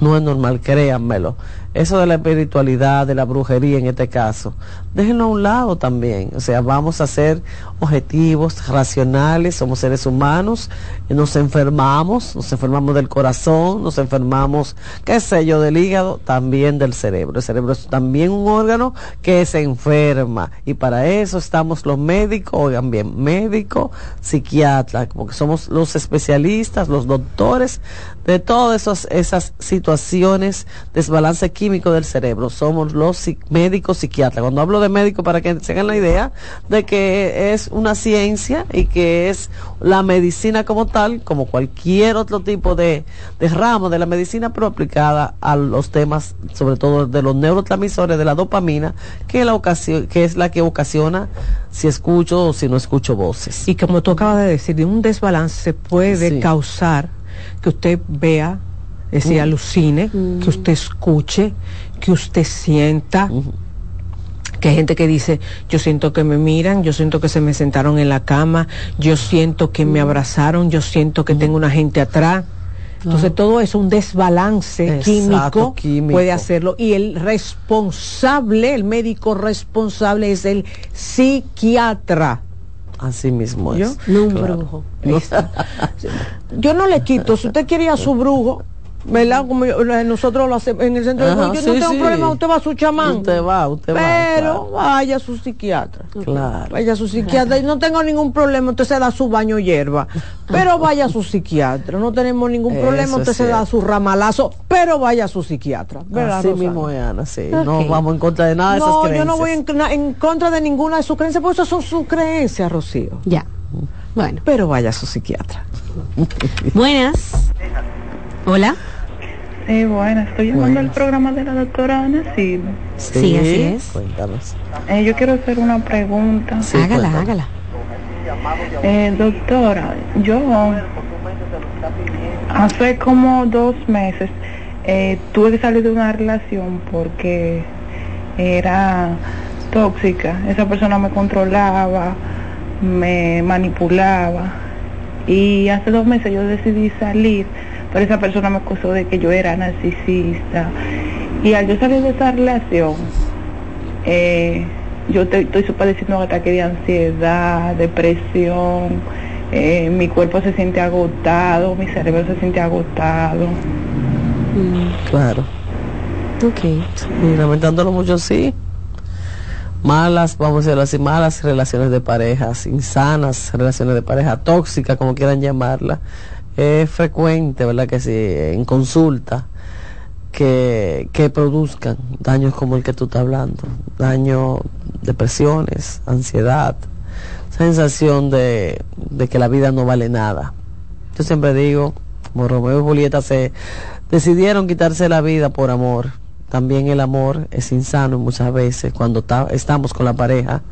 no es normal, créanmelo. Eso de la espiritualidad, de la brujería en este caso, déjenlo a un lado también. O sea, vamos a ser objetivos, racionales, somos seres humanos, nos enfermamos, nos enfermamos del corazón, nos enfermamos, qué sé yo, del hígado, también del cerebro. El cerebro es también un órgano que se enferma. Y para eso estamos los médicos, oigan bien, médico, psiquiatra, porque somos los especialistas, los doctores de todas esas, esas situaciones, desbalance químico del cerebro. Somos los médicos psiquiatras. Cuando hablo de médico, para que se hagan la idea de que es una ciencia y que es la medicina como tal, como cualquier otro tipo de, de ramo de la medicina, pero aplicada a los temas, sobre todo de los neurotransmisores, de la dopamina, que, la ocasio- que es la que ocasiona si escucho o si no escucho voces. Y como tú acabas de decir, de un desbalance puede Sí. causar que usted vea, es decir, alucine, que usted escuche, que usted sienta. Que hay gente que dice, yo siento que me miran, yo siento que se me sentaron en la cama, yo siento que me abrazaron, yo siento que tengo una gente atrás. Entonces todo eso, un desbalance Exacto, químico, químico. puede hacerlo. Y el responsable, el médico responsable es el psiquiatra. Así mismo es. ¿Yo? No un Claro. brujo. Yo no le quito, si usted quería a su brujo, ¿verdad? Como yo- nosotros lo hacemos en el centro Ajá, de yo no tengo sí. problema, usted va a su chamán. Usted va, usted va, Pero vaya a su psiquiatra. Claro. Vaya a su psiquiatra y no tengo ningún problema, usted se da su baño hierba. Pero vaya a su psiquiatra, no tenemos ningún Eso problema, usted se da su ramalazo, pero vaya a su psiquiatra. ¿verdad, Así Rosana? mismo Ana, sí. No vamos en contra de nada de esas No, creencias. yo no voy en, en contra de ninguna de sus creencias, porque esas son sus creencias, Rocío. Ya. Bueno. Pero vaya a su psiquiatra. Buenas. Hola. Sí, bueno, estoy llamando al programa de la doctora Ana Silva. Sí, así es. Cuéntanos. Eh, yo quiero hacer una pregunta. hágala, hágala. Eh, doctora, yo hace como dos meses eh, tuve que salir de una relación porque era tóxica. Esa persona me controlaba, me manipulaba. Y hace dos meses yo decidí salir, pero esa persona me acusó de que yo era narcisista. Y al yo salir de esa relación, eh, yo te- estoy padeciendo un ataque de ansiedad, depresión, eh, mi cuerpo se siente agotado, mi cerebro se siente agotado. Claro. Ok. Y lamentándolo mucho, sí. Malas, vamos a decirlo así, malas relaciones de parejas, insanas relaciones de pareja, tóxicas, como quieran llamarla. Es frecuente, ¿verdad? Que sí, en consulta, que, que produzcan daños como el que tú estás hablando. Daño, depresiones, ansiedad, sensación de, de que la vida no vale nada. Yo siempre digo, como Romeo y Julieta se decidieron quitarse la vida por amor. También el amor es insano muchas veces cuando ta- estamos con la pareja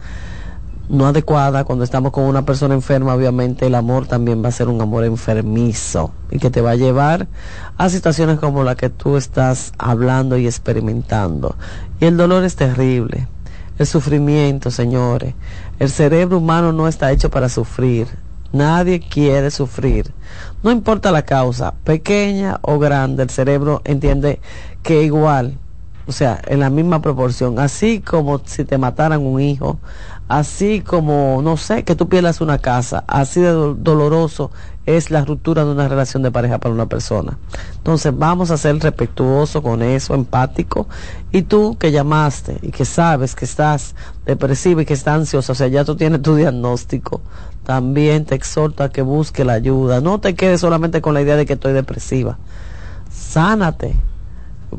no adecuada, cuando estamos con una persona enferma, obviamente el amor también va a ser un amor enfermizo y que te va a llevar a situaciones como la que tú estás hablando y experimentando. Y el dolor es terrible, el sufrimiento, señores. El cerebro humano no está hecho para sufrir. Nadie quiere sufrir. No importa la causa, pequeña o grande, el cerebro entiende que igual, o sea, en la misma proporción, así como si te mataran un hijo, así como, no sé, que tú pierdas una casa, así de do- doloroso es la ruptura de una relación de pareja para una persona. Entonces vamos a ser respetuosos con eso, empático, y tú que llamaste y que sabes que estás depresiva y que estás ansiosa, o sea, ya tú tienes tu diagnóstico, también te exhorto a que busque la ayuda, no te quedes solamente con la idea de que estoy depresiva, sánate,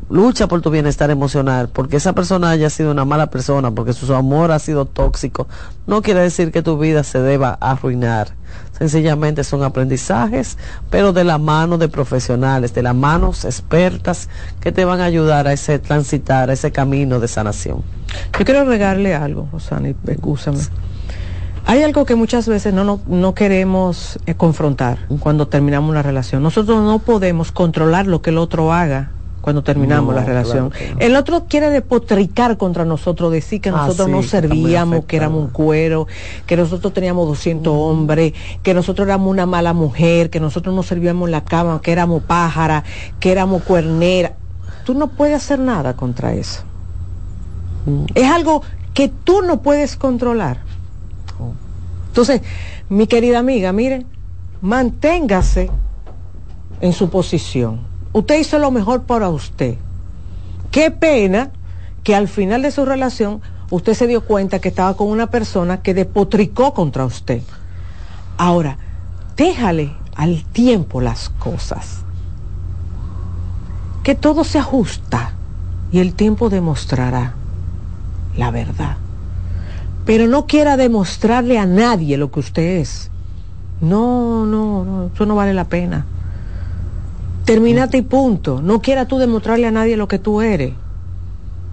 lucha por tu bienestar emocional, porque esa persona haya sido una mala persona, porque su amor ha sido tóxico, no quiere decir que tu vida se deba arruinar. Sencillamente son aprendizajes, pero de la mano de profesionales, de las manos expertas que te van a ayudar a ese transitar, a ese camino de sanación. Yo quiero regarle algo, Rosani, escúchame. Hay algo que muchas veces no, no, no queremos eh, confrontar cuando terminamos una relación. Nosotros no podemos controlar lo que el otro haga cuando terminamos No, la relación. claro El otro quiere depotricar contra nosotros, decir que Ah, nosotros sí, no servíamos, que éramos un cuero, que nosotros teníamos 200 hombres, que nosotros éramos una mala mujer, que nosotros no servíamos en la cama, que éramos pájara, que éramos cuernera. Tú no puedes hacer nada contra eso. Es algo que tú no puedes controlar. Entonces, mi querida amiga, mire, manténgase en su posición. Usted hizo lo mejor para usted. Qué pena que al final de su relación usted se dio cuenta que estaba con una persona que depotricó contra usted. Ahora, déjale al tiempo las cosas. Que todo se ajusta y el tiempo demostrará la verdad. Pero no quiera demostrarle a nadie lo que usted es. No, no, no, eso no vale la pena. Terminate y punto. No quiera tú demostrarle a nadie lo que tú eres.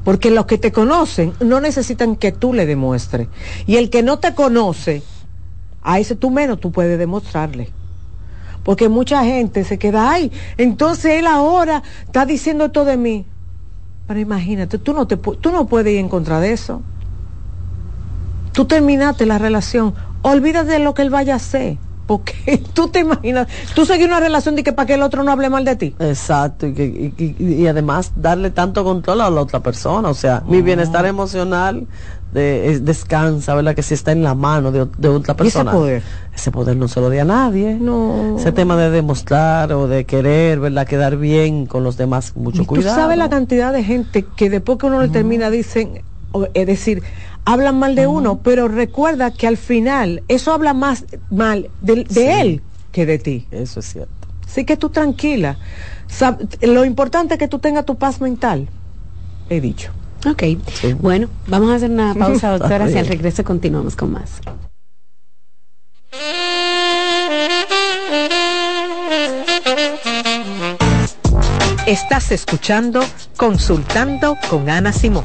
Porque los que te conocen no necesitan que tú le demuestres. Y el que no te conoce, a ese tú menos tú puedes demostrarle. Porque mucha gente se queda, ay, entonces él ahora está diciendo esto de mí. Pero imagínate, tú no, te, tú no puedes ir en contra de eso. Tú terminaste la relación, olvídate de lo que él vaya a hacer. Porque tú te imaginas, tú seguir una relación de que para que el otro no hable mal de ti. Exacto, y, que- y- y- y además darle tanto control a la otra persona. O sea, mi bienestar emocional de, es- descansa, ¿verdad? Que si está en la mano de, de otra ¿Y ese persona. poder? Ese poder no se lo da a nadie. No. Ese tema de demostrar o de querer, ¿verdad? Quedar bien con los demás, mucho Y tú cuidado. sabes la cantidad de gente que después que uno le termina dicen, o- es decir, hablan mal de uno, pero recuerda que al final eso habla más mal de, de Sí. él que de ti. Eso es cierto. Así que tú tranquila. Sab- lo importante es que tú tengas tu paz mental. He dicho. Ok, bueno, vamos a hacer una pausa, doctora, y al regreso continuamos con más. Estás escuchando Consultando con Ana Simón.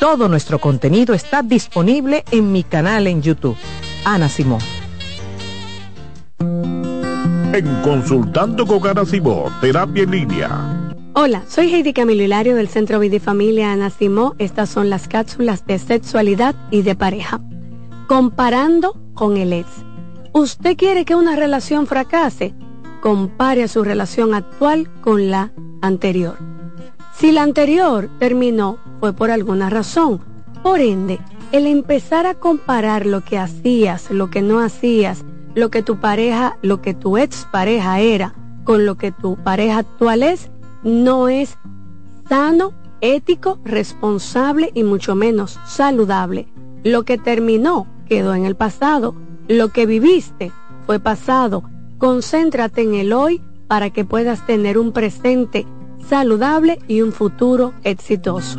Todo nuestro contenido está disponible en mi canal en YouTube. Ana Simón. En Consultando con Ana Simón, terapia en línea. Hola, soy Heidi Camilo Hilario del Centro Vidifamilia Ana Simó. Estas son las cápsulas de sexualidad y de pareja. Comparando con el ex. ¿Usted quiere que una relación fracase? Compare a su relación actual con la anterior. Si la anterior terminó, fue por alguna razón. Por ende, el empezar a comparar lo que hacías, lo que no hacías, lo que tu pareja, lo que tu ex pareja era, con lo que tu pareja actual es, no es sano, ético, responsable y mucho menos saludable. Lo que terminó quedó en el pasado. Lo que viviste fue pasado. Concéntrate en el hoy para que puedas tener un presente saludable y un futuro exitoso.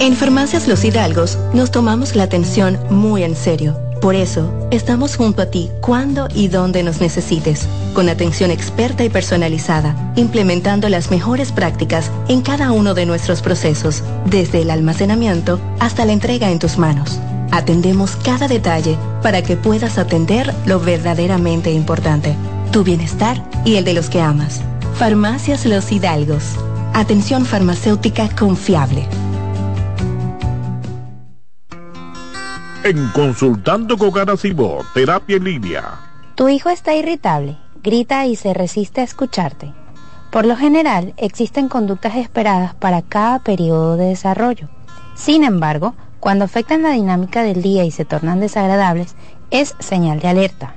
En Farmacias Los Hidalgos nos tomamos la atención muy en serio. Por eso, estamos junto a ti cuando y donde nos necesites, con atención experta y personalizada, implementando las mejores prácticas en cada uno de nuestros procesos, desde el almacenamiento hasta la entrega en tus manos. Atendemos cada detalle para que puedas atender lo verdaderamente importante, tu bienestar y el de los que amas. Farmacias Los Hidalgos. Atención farmacéutica confiable. En Consultando con Garacimo, Terapia en Línea. Tu hijo está irritable, grita y se resiste a escucharte. Por lo general, existen conductas esperadas para cada periodo de desarrollo. Sin embargo, cuando afectan la dinámica del día y se tornan desagradables, es señal de alerta.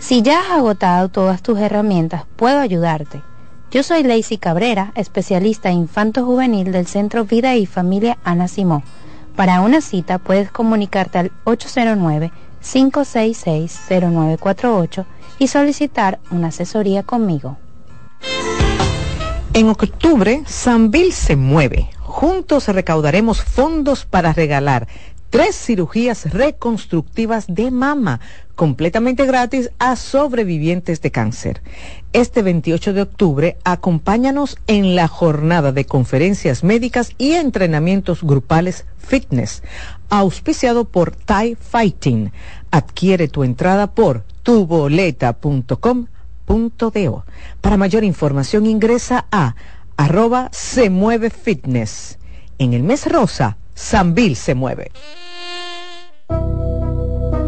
Si ya has agotado todas tus herramientas, puedo ayudarte. Yo soy Lacey Cabrera, especialista infanto-juvenil del Centro Vida y Familia Ana Simó. Para una cita puedes comunicarte al 809-566-0948 y solicitar una asesoría conmigo. En octubre, Sanvil se mueve. Juntos recaudaremos fondos para regalar tres cirugías reconstructivas de mama completamente gratis a sobrevivientes de cáncer. Este 28 de octubre, acompáñanos en la jornada de conferencias médicas y entrenamientos grupales fitness, auspiciado por Thai Fighting. Adquiere tu entrada por tuboleta.com.do. Para mayor información ingresa a arroba se mueve fitness. En el mes rosa, Sanvil se mueve.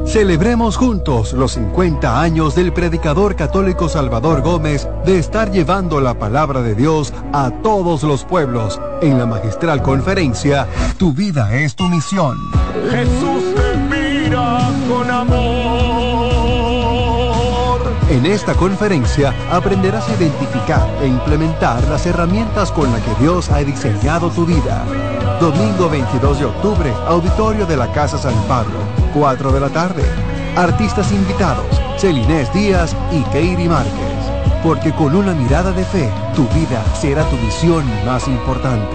Celebremos juntos los 50 años del predicador católico Salvador Gómez de estar llevando la palabra de Dios a todos los pueblos en la magistral conferencia Tu vida es tu misión. Jesús te mira con amor. En esta conferencia aprenderás a identificar e implementar las herramientas con las que Dios ha diseñado tu vida. Domingo 22 de octubre, auditorio de la Casa San Pablo, 4 de la tarde. Artistas invitados, Celinés Díaz y Keiri Márquez. Porque con una mirada de fe, tu vida será tu misión más importante.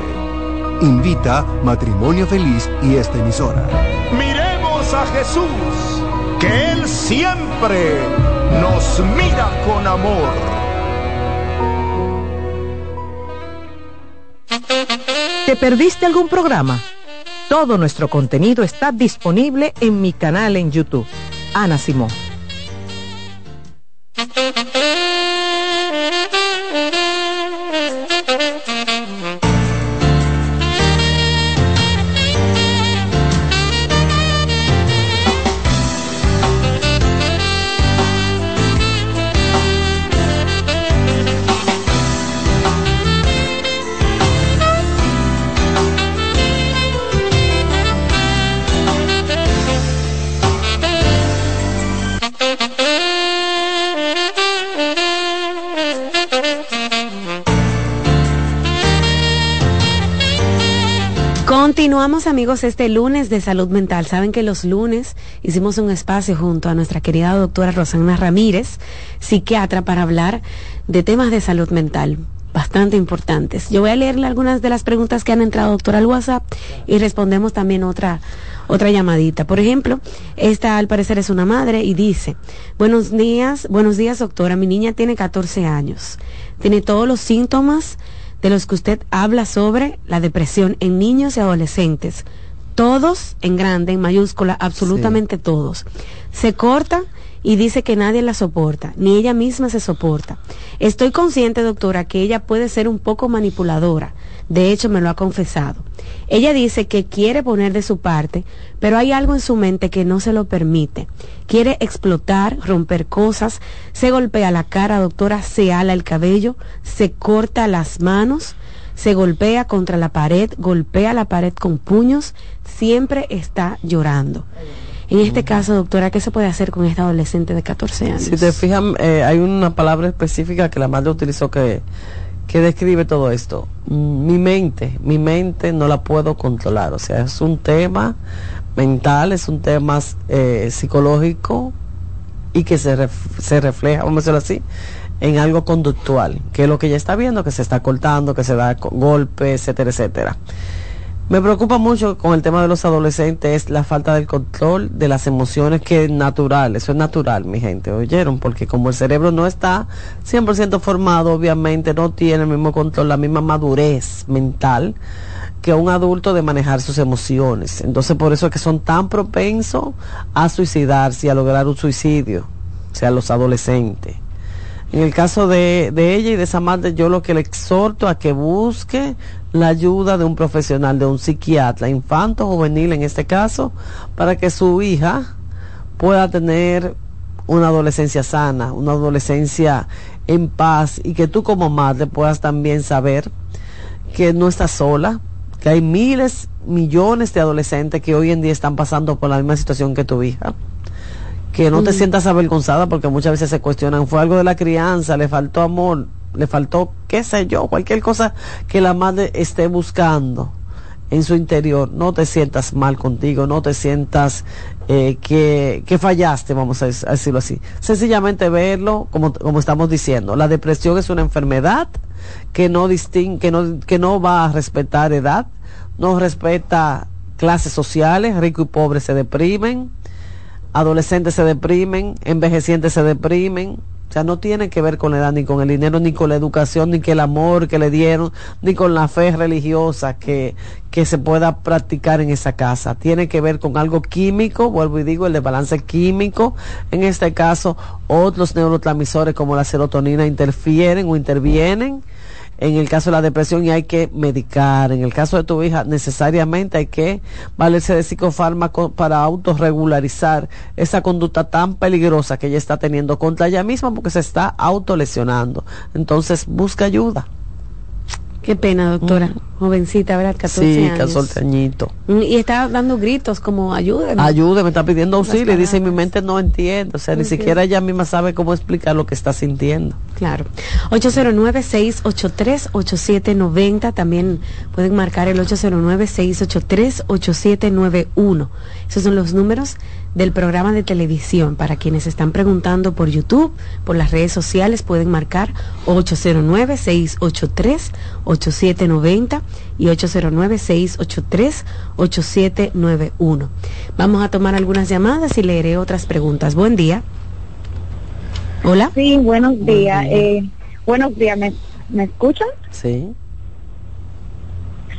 Invita Matrimonio Feliz y esta emisora. Miremos a Jesús, que Él siempre nos mira con amor. ¿Te perdiste algún programa? Todo nuestro contenido está disponible en mi canal en YouTube. Ana Simón. Continuamos amigos este lunes de salud mental. Saben que los lunes hicimos un espacio junto a nuestra querida doctora Rosana Ramírez, psiquiatra, para hablar de temas de salud mental bastante importantes. Yo voy a leerle algunas de las preguntas que han entrado, doctora, al WhatsApp y respondemos también otra, otra llamadita. Por ejemplo, esta al parecer es una madre y dice, buenos días, buenos días doctora, mi niña tiene 14 años, tiene todos los síntomas de los que usted habla sobre la depresión en niños y adolescentes. Todos en grande, en mayúscula, absolutamente todos. Se corta y dice que nadie la soporta, ni ella misma se soporta. Estoy consciente, doctora, que ella puede ser un poco manipuladora. De hecho, me lo ha confesado. Ella dice que quiere poner de su parte, pero hay algo en su mente que no se lo permite. Quiere explotar, romper cosas, se golpea la cara, doctora, se ala el cabello, se corta las manos, se golpea contra la pared, golpea la pared con puños, siempre está llorando. En este caso, doctora, ¿qué se puede hacer con esta adolescente de 14 años? Si te fijas, eh, hay una palabra específica que la madre utilizó que, que describe todo esto. Mi mente, mi mente no la puedo controlar. O sea, es un tema mental, es un tema eh, psicológico y que se, ref- se refleja, vamos a decirlo así, en algo conductual, que es lo que ella está viendo, que se está cortando, que se da golpes, etcétera, etcétera. Me preocupa mucho con el tema de los adolescentes es la falta del control de las emociones que es natural, eso es natural, mi gente, ¿oyeron? Porque como el cerebro no está 100% formado, obviamente no tiene el mismo control, la misma madurez mental que un adulto de manejar sus emociones. Entonces por eso es que son tan propensos a suicidarse y a lograr un suicidio, o sea, los adolescentes. En el caso de, de ella y de esa madre, yo lo que le exhorto a que busque la ayuda de un profesional, de un psiquiatra, infanto juvenil en este caso, para que su hija pueda tener una adolescencia sana, una adolescencia en paz y que tú como madre puedas también saber que no estás sola, que hay miles, millones de adolescentes que hoy en día están pasando por la misma situación que tu hija que no te Mm. sientas avergonzada porque muchas veces se cuestionan, fue algo de la crianza, le faltó amor, le faltó, qué sé yo, cualquier cosa que la madre esté buscando en su interior, no te sientas mal contigo, no te sientas eh, que, que fallaste, vamos a decirlo así. Sencillamente verlo como, como estamos diciendo. La depresión es una enfermedad que no distingue, que no, que no va a respetar edad, no respeta clases sociales, rico y pobre se deprimen, adolescentes se deprimen, envejecientes se deprimen. O sea, no tiene que ver con la edad, ni con el dinero, ni con la educación, ni con el amor que le dieron, ni con la fe religiosa que, que se pueda practicar en esa casa. Tiene que ver con algo químico, vuelvo y digo, el de balance químico. En este caso, otros neurotransmisores como la serotonina interfieren o intervienen en el caso de la depresión y hay que medicar. En el caso de tu hija, necesariamente hay que valerse de psicofármaco para autorregularizar esa conducta tan peligrosa que ella está teniendo contra ella misma porque se está autolesionando. Entonces, busca ayuda. Qué pena, doctora. Jovencita, ¿verdad? 14 sí, años. 14 añito. Mm, Y está dando gritos como ayúdeme. Ayuda, me está pidiendo auxilio y dice, mi mente no entiende. O sea, ni siquiera ella misma sabe cómo explicar lo que está sintiendo. Claro. 809-683-8790. También pueden marcar el 809-683-8791. Esos son los números del programa de televisión. Para quienes están preguntando por YouTube, por las redes sociales, pueden marcar 809-683-8790 y 809-683-8791. Vamos a tomar algunas llamadas y leeré otras preguntas. Buen día. Hola. Sí, buenos días. Eh, buenos días, ¿me, ¿me escuchan? Sí.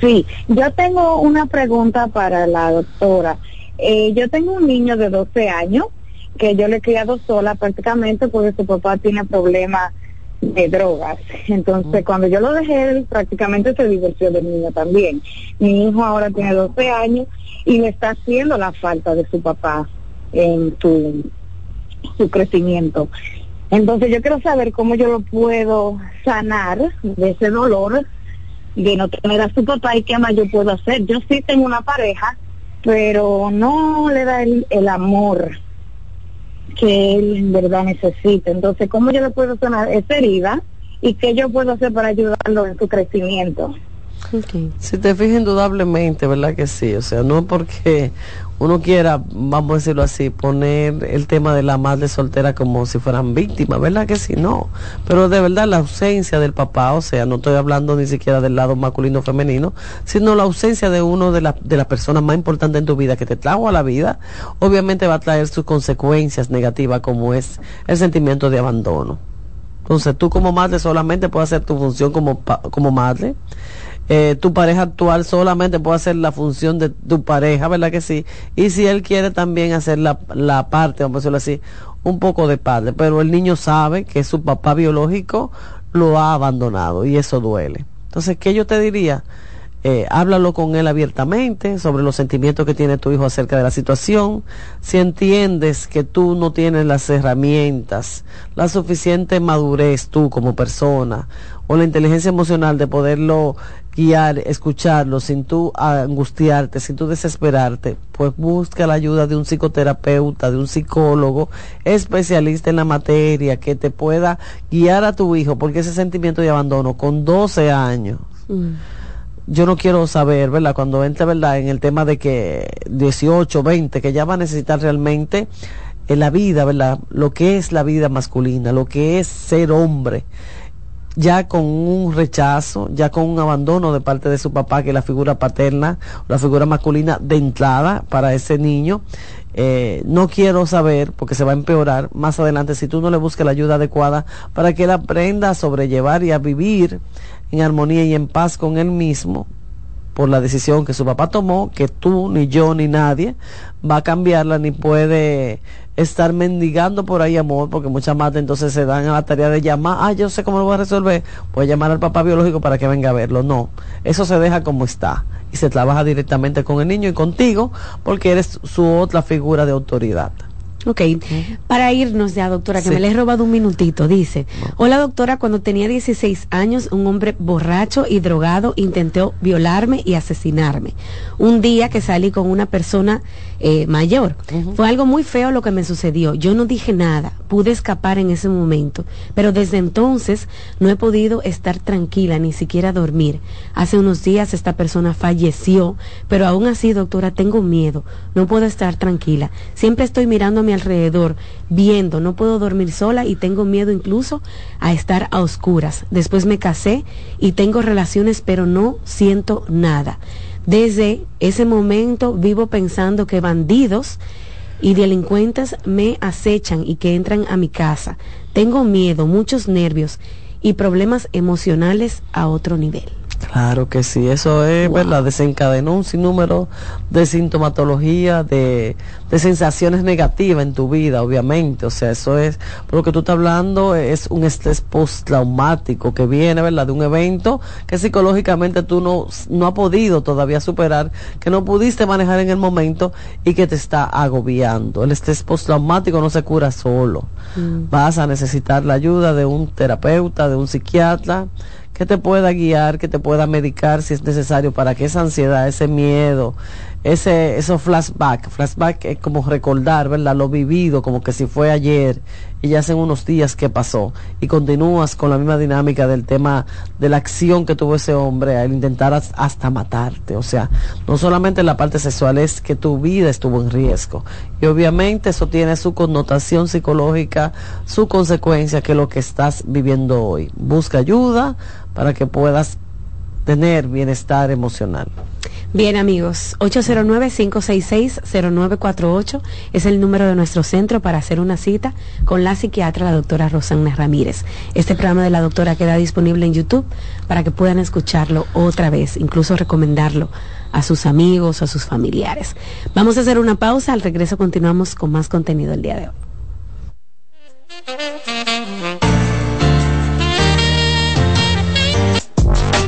Sí, yo tengo una pregunta para la doctora. Eh, yo tengo un niño de 12 años que yo le he criado sola prácticamente porque su papá tiene problemas de drogas. Entonces, cuando yo lo dejé, él prácticamente se divorció del niño también. Mi hijo ahora tiene 12 años y le está haciendo la falta de su papá en su, su crecimiento. Entonces, yo quiero saber cómo yo lo puedo sanar de ese dolor de no tener a su papá y qué más yo puedo hacer. Yo sí tengo una pareja, pero no le da el, el amor que él en verdad necesita. Entonces, ¿cómo yo le puedo sanar esa herida y qué yo puedo hacer para ayudarlo en su crecimiento? Si te fijas indudablemente, ¿verdad que sí? O sea, no porque uno quiera, vamos a decirlo así, poner el tema de la madre soltera como si fueran víctimas, ¿verdad que sí? No. Pero de verdad la ausencia del papá, o sea, no estoy hablando ni siquiera del lado masculino femenino, sino la ausencia de uno de, de las personas más importantes en tu vida que te trajo a la vida, obviamente va a traer sus consecuencias negativas como es el sentimiento de abandono. Entonces tú como madre solamente puedes hacer tu función como, como madre eh, tu pareja actual solamente puede hacer la función de tu pareja, ¿verdad que sí? Y si él quiere también hacer la, la parte, vamos a decirlo así, un poco de padre, pero el niño sabe que su papá biológico lo ha abandonado y eso duele. Entonces, ¿qué yo te diría? Eh, háblalo con él abiertamente sobre los sentimientos que tiene tu hijo acerca de la situación. Si entiendes que tú no tienes las herramientas, la suficiente madurez tú como persona o la inteligencia emocional de poderlo guiar, escucharlo sin tú angustiarte, sin tú desesperarte, pues busca la ayuda de un psicoterapeuta, de un psicólogo especialista en la materia que te pueda guiar a tu hijo, porque ese sentimiento de abandono con 12 años. Mm yo no quiero saber, ¿verdad? Cuando entre, ¿verdad? En el tema de que 18, 20, que ya va a necesitar realmente en la vida, ¿verdad? Lo que es la vida masculina, lo que es ser hombre, ya con un rechazo, ya con un abandono de parte de su papá, que es la figura paterna, la figura masculina de entrada para ese niño. Eh, no quiero saber, porque se va a empeorar más adelante, si tú no le buscas la ayuda adecuada para que él aprenda a sobrellevar y a vivir en armonía y en paz con él mismo por la decisión que su papá tomó, que tú, ni yo, ni nadie va a cambiarla, ni puede estar mendigando por ahí amor, porque muchas madres entonces se dan a la tarea de llamar, ah, yo sé cómo lo voy a resolver, voy a llamar al papá biológico para que venga a verlo. No, eso se deja como está y se trabaja directamente con el niño y contigo porque eres su otra figura de autoridad. Ok, para irnos ya, doctora, que me le he robado un minutito, dice, hola doctora, cuando tenía 16 años, un hombre borracho y drogado intentó violarme y asesinarme. Un día que salí con una persona eh, mayor. Fue algo muy feo lo que me sucedió. Yo no dije nada, pude escapar en ese momento, pero desde entonces no he podido estar tranquila, ni siquiera dormir. Hace unos días esta persona falleció, pero aún así, doctora, tengo miedo, no puedo estar tranquila. Siempre estoy mirando a mi alrededor, viendo, no puedo dormir sola y tengo miedo incluso a estar a oscuras. Después me casé y tengo relaciones, pero no siento nada. Desde ese momento vivo pensando que bandidos y delincuentes me acechan y que entran a mi casa. Tengo miedo, muchos nervios y problemas emocionales a otro nivel. Claro que sí, eso es, ¿verdad? Desencadenó un sinnúmero de sintomatología, de, de, sensaciones negativas en tu vida, obviamente. O sea, eso es, por lo que tú estás hablando, es un estrés postraumático que viene, ¿verdad? De un evento que psicológicamente tú no, no has podido todavía superar, que no pudiste manejar en el momento y que te está agobiando. El estrés postraumático no se cura solo. Mm. Vas a necesitar la ayuda de un terapeuta, de un psiquiatra que te pueda guiar, que te pueda medicar si es necesario para que esa ansiedad, ese miedo, ese, esos flashback, flashback es como recordar, ¿verdad? Lo vivido, como que si fue ayer y ya hace unos días que pasó y continúas con la misma dinámica del tema de la acción que tuvo ese hombre al intentar hasta matarte. O sea, no solamente la parte sexual, es que tu vida estuvo en riesgo. Y obviamente eso tiene su connotación psicológica, su consecuencia, que es lo que estás viviendo hoy. Busca ayuda para que puedas tener bienestar emocional. Bien amigos, 809-566-0948 es el número de nuestro centro para hacer una cita con la psiquiatra, la doctora Rosana Ramírez. Este programa de la doctora queda disponible en YouTube para que puedan escucharlo otra vez, incluso recomendarlo a sus amigos, a sus familiares. Vamos a hacer una pausa, al regreso continuamos con más contenido el día de hoy.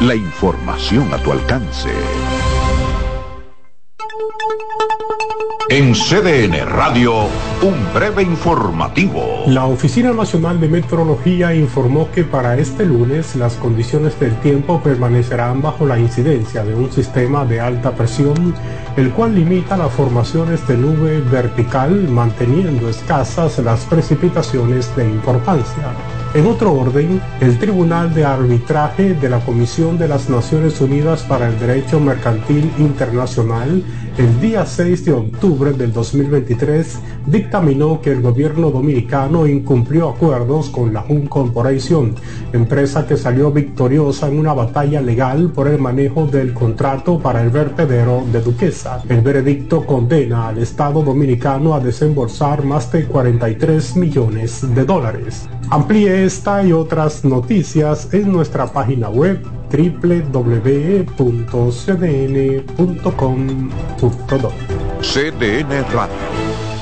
la información a tu alcance. En CDN Radio, un breve informativo. La Oficina Nacional de Meteorología informó que para este lunes las condiciones del tiempo permanecerán bajo la incidencia de un sistema de alta presión, el cual limita las formaciones de nube vertical, manteniendo escasas las precipitaciones de importancia. En otro orden, el Tribunal de Arbitraje de la Comisión de las Naciones Unidas para el Derecho Mercantil Internacional el día 6 de octubre del 2023 dictaminó que el gobierno dominicano incumplió acuerdos con la Hun Corporation, empresa que salió victoriosa en una batalla legal por el manejo del contrato para el vertedero de Duquesa. El veredicto condena al Estado dominicano a desembolsar más de 43 millones de dólares. Amplíe esta y otras noticias en nuestra página web www.cdn.com.do. CDN Radio.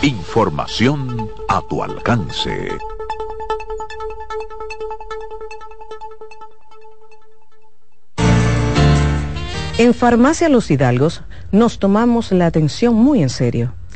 Información a tu alcance. En Farmacia Los Hidalgos nos tomamos la atención muy en serio.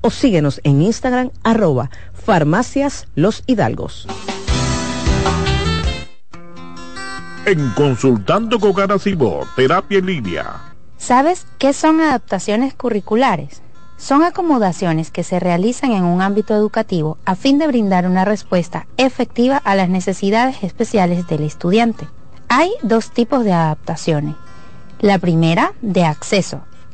o síguenos en Instagram arroba farmacias los hidalgos. En Consultando con Garacimo, Terapia en Línea. ¿Sabes qué son adaptaciones curriculares? Son acomodaciones que se realizan en un ámbito educativo a fin de brindar una respuesta efectiva a las necesidades especiales del estudiante. Hay dos tipos de adaptaciones. La primera, de acceso,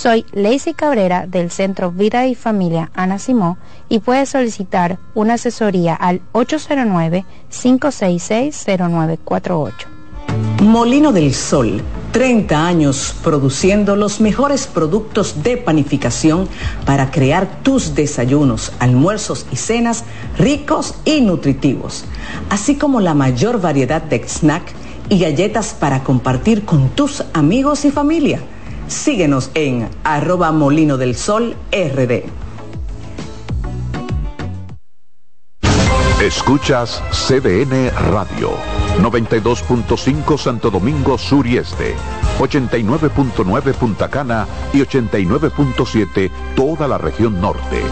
Soy Lacey Cabrera del Centro Vida y Familia Ana Simó y puedes solicitar una asesoría al 809-566-0948. Molino del Sol, 30 años produciendo los mejores productos de panificación para crear tus desayunos, almuerzos y cenas ricos y nutritivos, así como la mayor variedad de snack y galletas para compartir con tus amigos y familia. Síguenos en arroba molino del sol rd. Escuchas CDN Radio, 92.5 Santo Domingo Sur y Este, 89.9 Punta Cana y 89.7 toda la región norte.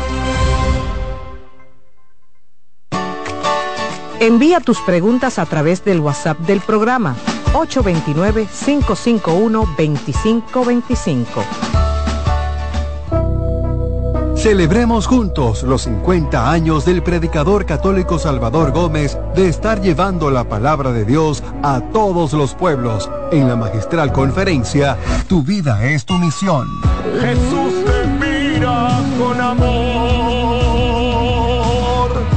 Envía tus preguntas a través del WhatsApp del programa 829-551-2525. Celebremos juntos los 50 años del predicador católico Salvador Gómez de estar llevando la palabra de Dios a todos los pueblos en la magistral conferencia Tu vida es tu misión. Jesús te mira con amor.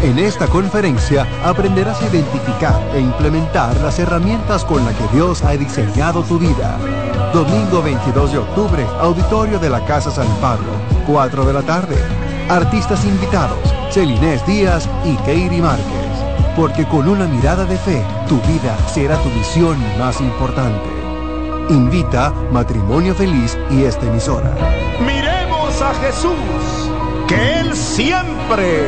En esta conferencia aprenderás a identificar e implementar las herramientas con las que Dios ha diseñado tu vida. Domingo 22 de octubre, auditorio de la Casa San Pablo, 4 de la tarde. Artistas invitados, Celinés Díaz y Keiri Márquez. Porque con una mirada de fe, tu vida será tu misión más importante. Invita Matrimonio Feliz y esta emisora. Miremos a Jesús, que Él siempre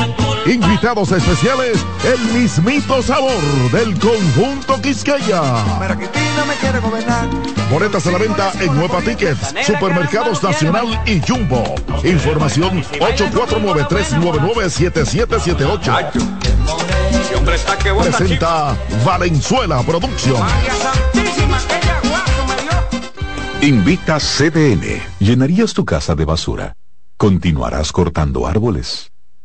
Invitados especiales, el mismito sabor del conjunto Quisqueya. Boletas a la venta en Nueva Tickets, Supermercados Nacional y Jumbo. Información 849-399-7778. Presenta Valenzuela Producción. Invita CDN. ¿Llenarías tu casa de basura? ¿Continuarás cortando árboles?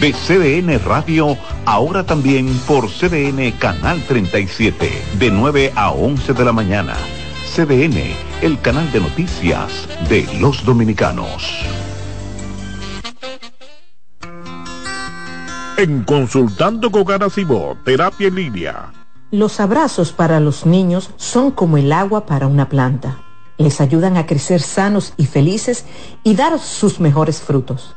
De CDN Radio, ahora también por CDN Canal 37, de 9 a 11 de la mañana. CDN, el canal de noticias de los dominicanos. En Consultando con Simón, terapia en línea. Los abrazos para los niños son como el agua para una planta. Les ayudan a crecer sanos y felices y dar sus mejores frutos.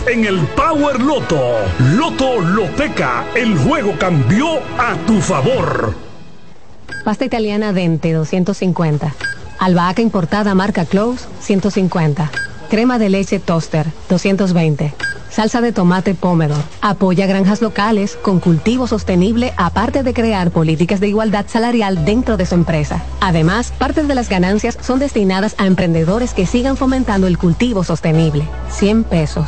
en el Power Loto. Loto Loteca, el juego cambió a tu favor. Pasta italiana Dente 250. Albahaca importada marca Close 150. Crema de leche Toaster 220. Salsa de tomate Pomodoro. Apoya granjas locales con cultivo sostenible aparte de crear políticas de igualdad salarial dentro de su empresa. Además, parte de las ganancias son destinadas a emprendedores que sigan fomentando el cultivo sostenible. 100 pesos.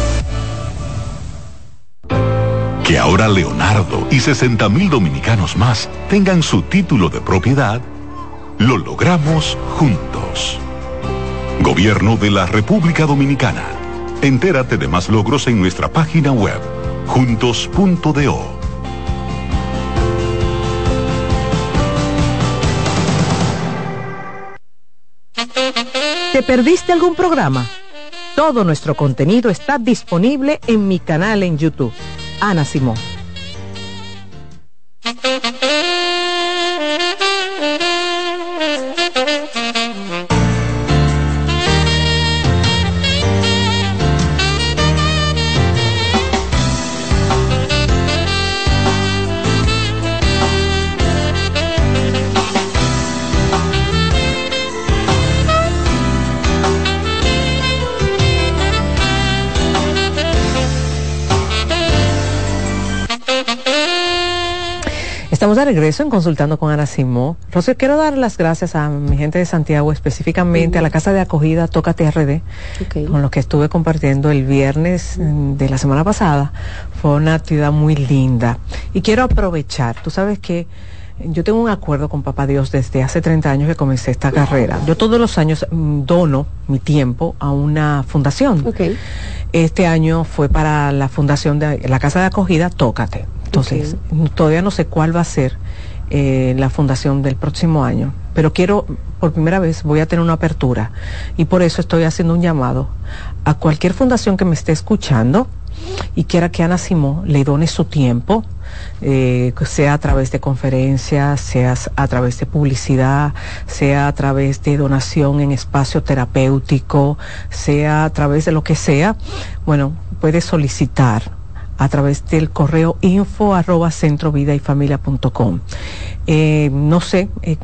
Que ahora Leonardo y 60 mil dominicanos más tengan su título de propiedad, lo logramos juntos. Gobierno de la República Dominicana. Entérate de más logros en nuestra página web, juntos.do. ¿Te perdiste algún programa? Todo nuestro contenido está disponible en mi canal en YouTube. Ana Simón. Estamos de regreso en Consultando con Ana Simó. Rocío, quiero dar las gracias a mi gente de Santiago, específicamente a la Casa de Acogida Toca TRD, con los que estuve compartiendo el viernes mm, de la semana pasada. Fue una actividad muy linda. Y quiero aprovechar, tú sabes que yo tengo un acuerdo con Papá Dios desde hace 30 años que comencé esta carrera. Yo todos los años mm, dono mi tiempo a una fundación. Este año fue para la fundación de la Casa de Acogida Tócate. Entonces, todavía no sé cuál va a ser eh, la fundación del próximo año, pero quiero, por primera vez, voy a tener una apertura. Y por eso estoy haciendo un llamado a cualquier fundación que me esté escuchando y quiera que Ana Simó le done su tiempo, eh, sea a través de conferencias, sea a través de publicidad, sea a través de donación en espacio terapéutico, sea a través de lo que sea, bueno, puede solicitar a través del correo info arroba eh, no sé, eh,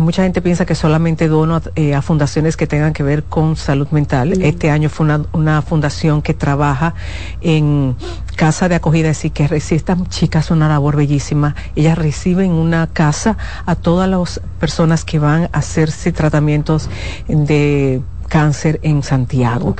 mucha gente piensa que solamente dono eh, a fundaciones que tengan que ver con salud mental. Este año fue una, una, fundación que trabaja en casa de acogida, así que estas chicas una labor bellísima. Ellas reciben una casa a todas las personas que van a hacerse tratamientos de cáncer en Santiago.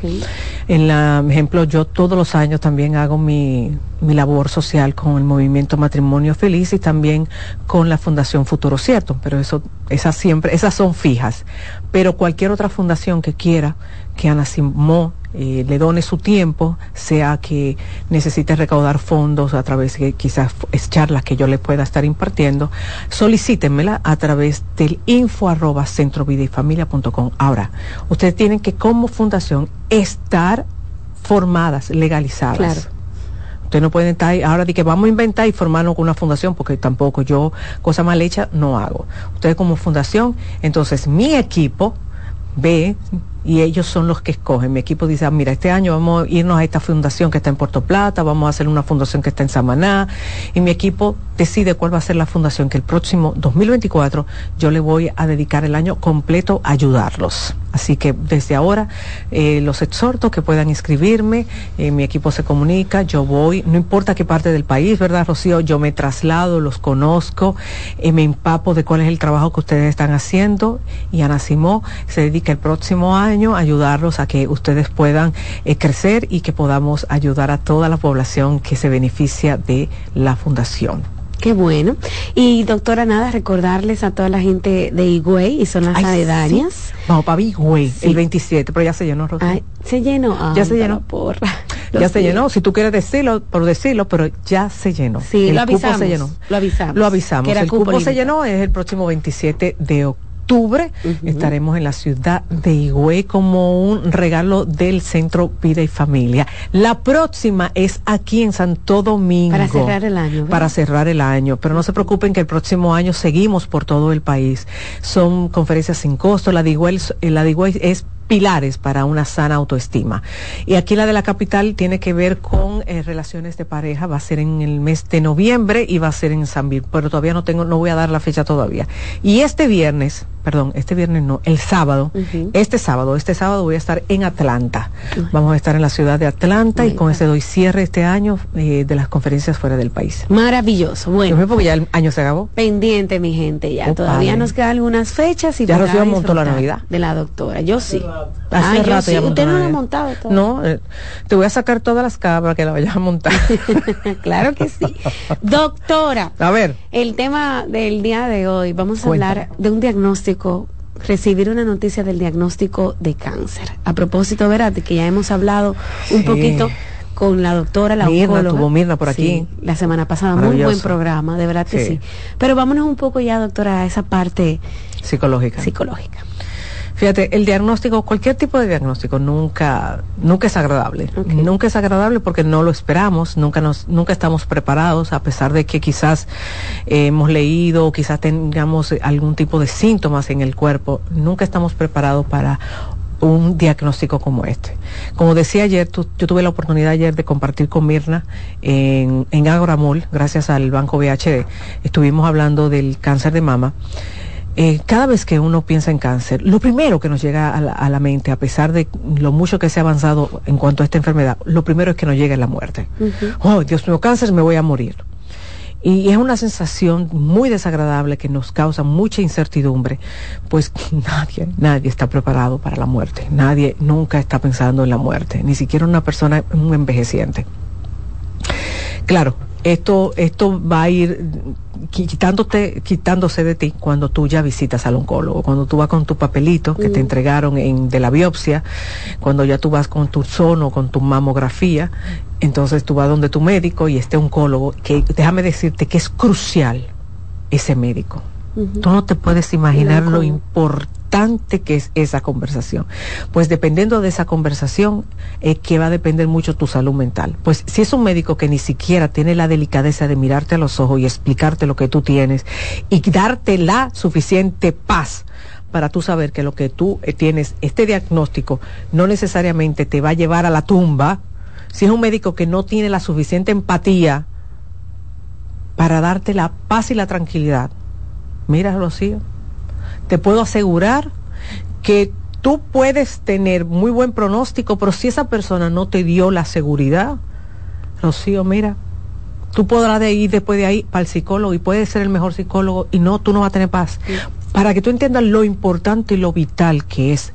En la ejemplo, yo todos los años también hago mi, mi labor social con el movimiento Matrimonio Feliz y también con la Fundación Futuro Cierto, pero eso, esas siempre, esas son fijas. Pero cualquier otra fundación que quiera que Ana Simó eh, le done su tiempo, sea que necesite recaudar fondos a través de quizás charlas que yo le pueda estar impartiendo, solicítenmela a través del info arroba centrovideyfamilia.com. Ahora, ustedes tienen que como fundación estar formadas, legalizadas. Claro. Ustedes no pueden estar ahora de que vamos a inventar y formarnos con una fundación, porque tampoco yo, cosa mal hecha, no hago. Ustedes como fundación, entonces mi equipo ve y ellos son los que escogen. Mi equipo dice, ah, mira, este año vamos a irnos a esta fundación que está en Puerto Plata, vamos a hacer una fundación que está en Samaná, y mi equipo decide cuál va a ser la fundación que el próximo 2024 yo le voy a dedicar el año completo a ayudarlos. Así que desde ahora eh, los exhorto que puedan inscribirme, eh, mi equipo se comunica, yo voy, no importa qué parte del país, ¿verdad, Rocío? Yo me traslado, los conozco, eh, me empapo de cuál es el trabajo que ustedes están haciendo y Ana Simó se dedica el próximo año a ayudarlos a que ustedes puedan crecer y que podamos ayudar a toda la población que se beneficia de la fundación. Qué bueno. Y doctora, nada, recordarles a toda la gente de Higüey y son las aledañas. Vamos para Higüey, el 27, pero ya se llenó, Ay, se llenó. ya se llenó. Porra. Ya se llenó, si tú quieres decirlo, por decirlo, pero ya se llenó. Sí, el lo avisamos. se llenó. Lo avisamos. Lo avisamos. el cupo se llenó, es el próximo 27 de octubre octubre estaremos en la ciudad de Higüey como un regalo del Centro Vida y Familia. La próxima es aquí en Santo Domingo. Para cerrar el año. Para cerrar el año. Pero no se preocupen que el próximo año seguimos por todo el país. Son conferencias sin costo. La de Higüey, la de Higüey es pilares para una sana autoestima. Y aquí la de la capital tiene que ver con eh, relaciones de pareja, va a ser en el mes de noviembre y va a ser en San pero todavía no tengo, no voy a dar la fecha todavía. Y este viernes, perdón, este viernes no, el sábado, este sábado, este sábado voy a estar en Atlanta. Vamos a estar en la ciudad de Atlanta y con ese doy cierre este año eh, de las conferencias fuera del país. Maravilloso, bueno. porque ya el año se acabó. Pendiente, mi gente, ya. todavía nos quedan algunas fechas y ya recibimos montó la Navidad. De la doctora, yo sí. Hace Ah, yo rato sí. ya Usted no lo ha montado todavía. No, eh, te voy a sacar todas las cabras para que la vayas a montar. claro que sí. Doctora, A ver, el tema del día de hoy, vamos a Cuéntame. hablar de un diagnóstico, recibir una noticia del diagnóstico de cáncer. A propósito, verás, de que ya hemos hablado un Sí. poquito con la doctora, la Mirna, oncóloga. tuvo Mirna por Sí, aquí. la semana pasada, muy buen programa, de verdad que Sí. sí. Pero vámonos un poco ya, doctora, a esa parte psicológica. psicológica. Fíjate, el diagnóstico, cualquier tipo de diagnóstico nunca, nunca es agradable. Nunca es agradable porque no lo esperamos, nunca nos, nunca estamos preparados, a pesar de que quizás eh, hemos leído o quizás tengamos algún tipo de síntomas en el cuerpo, nunca estamos preparados para un diagnóstico como este. Como decía ayer, tu- yo tuve la oportunidad ayer de compartir con Mirna en, en Agoramol, gracias al Banco VHD, estuvimos hablando del cáncer de mama. Eh, cada vez que uno piensa en cáncer, lo primero que nos llega a la, a la mente, a pesar de lo mucho que se ha avanzado en cuanto a esta enfermedad, lo primero es que nos llega la muerte. Oh, Dios mío, cáncer, me voy a morir. Y es una sensación muy desagradable que nos causa mucha incertidumbre, pues nadie, nadie está preparado para la muerte, nadie nunca está pensando en la muerte, ni siquiera una persona, un envejeciente. Claro, esto, esto va a ir quitándote, quitándose de ti cuando tú ya visitas al oncólogo, cuando tú vas con tu papelito que te entregaron en, de la biopsia, cuando ya tú vas con tu sono, con tu mamografía, entonces tú vas donde tu médico y este oncólogo, que déjame decirte que es crucial ese médico. Tú no te puedes imaginar lo importante que es esa conversación. Pues dependiendo de esa conversación, es que va a depender mucho tu salud mental. Pues si es un médico que ni siquiera tiene la delicadeza de mirarte a los ojos y explicarte lo que tú tienes y darte la suficiente paz para tú saber que lo que tú eh, tienes, este diagnóstico, no necesariamente te va a llevar a la tumba, si es un médico que no tiene la suficiente empatía para darte la paz y la tranquilidad, mira, Rocío, te puedo asegurar que tú puedes tener muy buen pronóstico, pero si esa persona no te dio la seguridad, Rocío, mira, tú podrás de ir después de ahí para el psicólogo y puedes ser el mejor psicólogo y no, tú no vas a tener paz. Para que tú entiendas lo importante y lo vital que es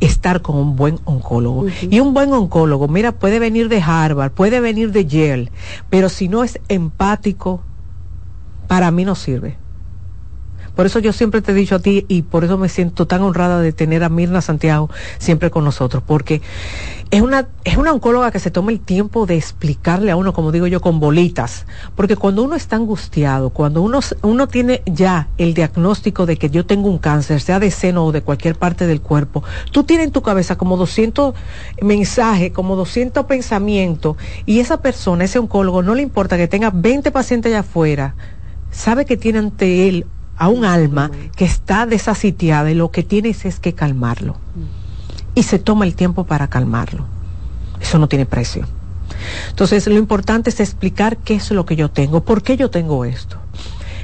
estar con un buen oncólogo. Y un buen oncólogo, mira, puede venir de Harvard, puede venir de Yale, pero si no es empático, para mí no sirve. Por eso yo siempre te he dicho a ti y por eso me siento tan honrada de tener a Mirna Santiago siempre con nosotros, porque es una, es una oncóloga que se toma el tiempo de explicarle a uno, como digo yo, con bolitas, porque cuando uno está angustiado, cuando uno, uno tiene ya el diagnóstico de que yo tengo un cáncer, sea de seno o de cualquier parte del cuerpo, tú tienes en tu cabeza como 200 mensajes, como 200 pensamientos, y esa persona, ese oncólogo, no le importa que tenga 20 pacientes allá afuera, sabe que tiene ante él a un alma que está desasitiada y lo que tienes es que calmarlo. Y se toma el tiempo para calmarlo. Eso no tiene precio. Entonces, lo importante es explicar qué es lo que yo tengo, por qué yo tengo esto.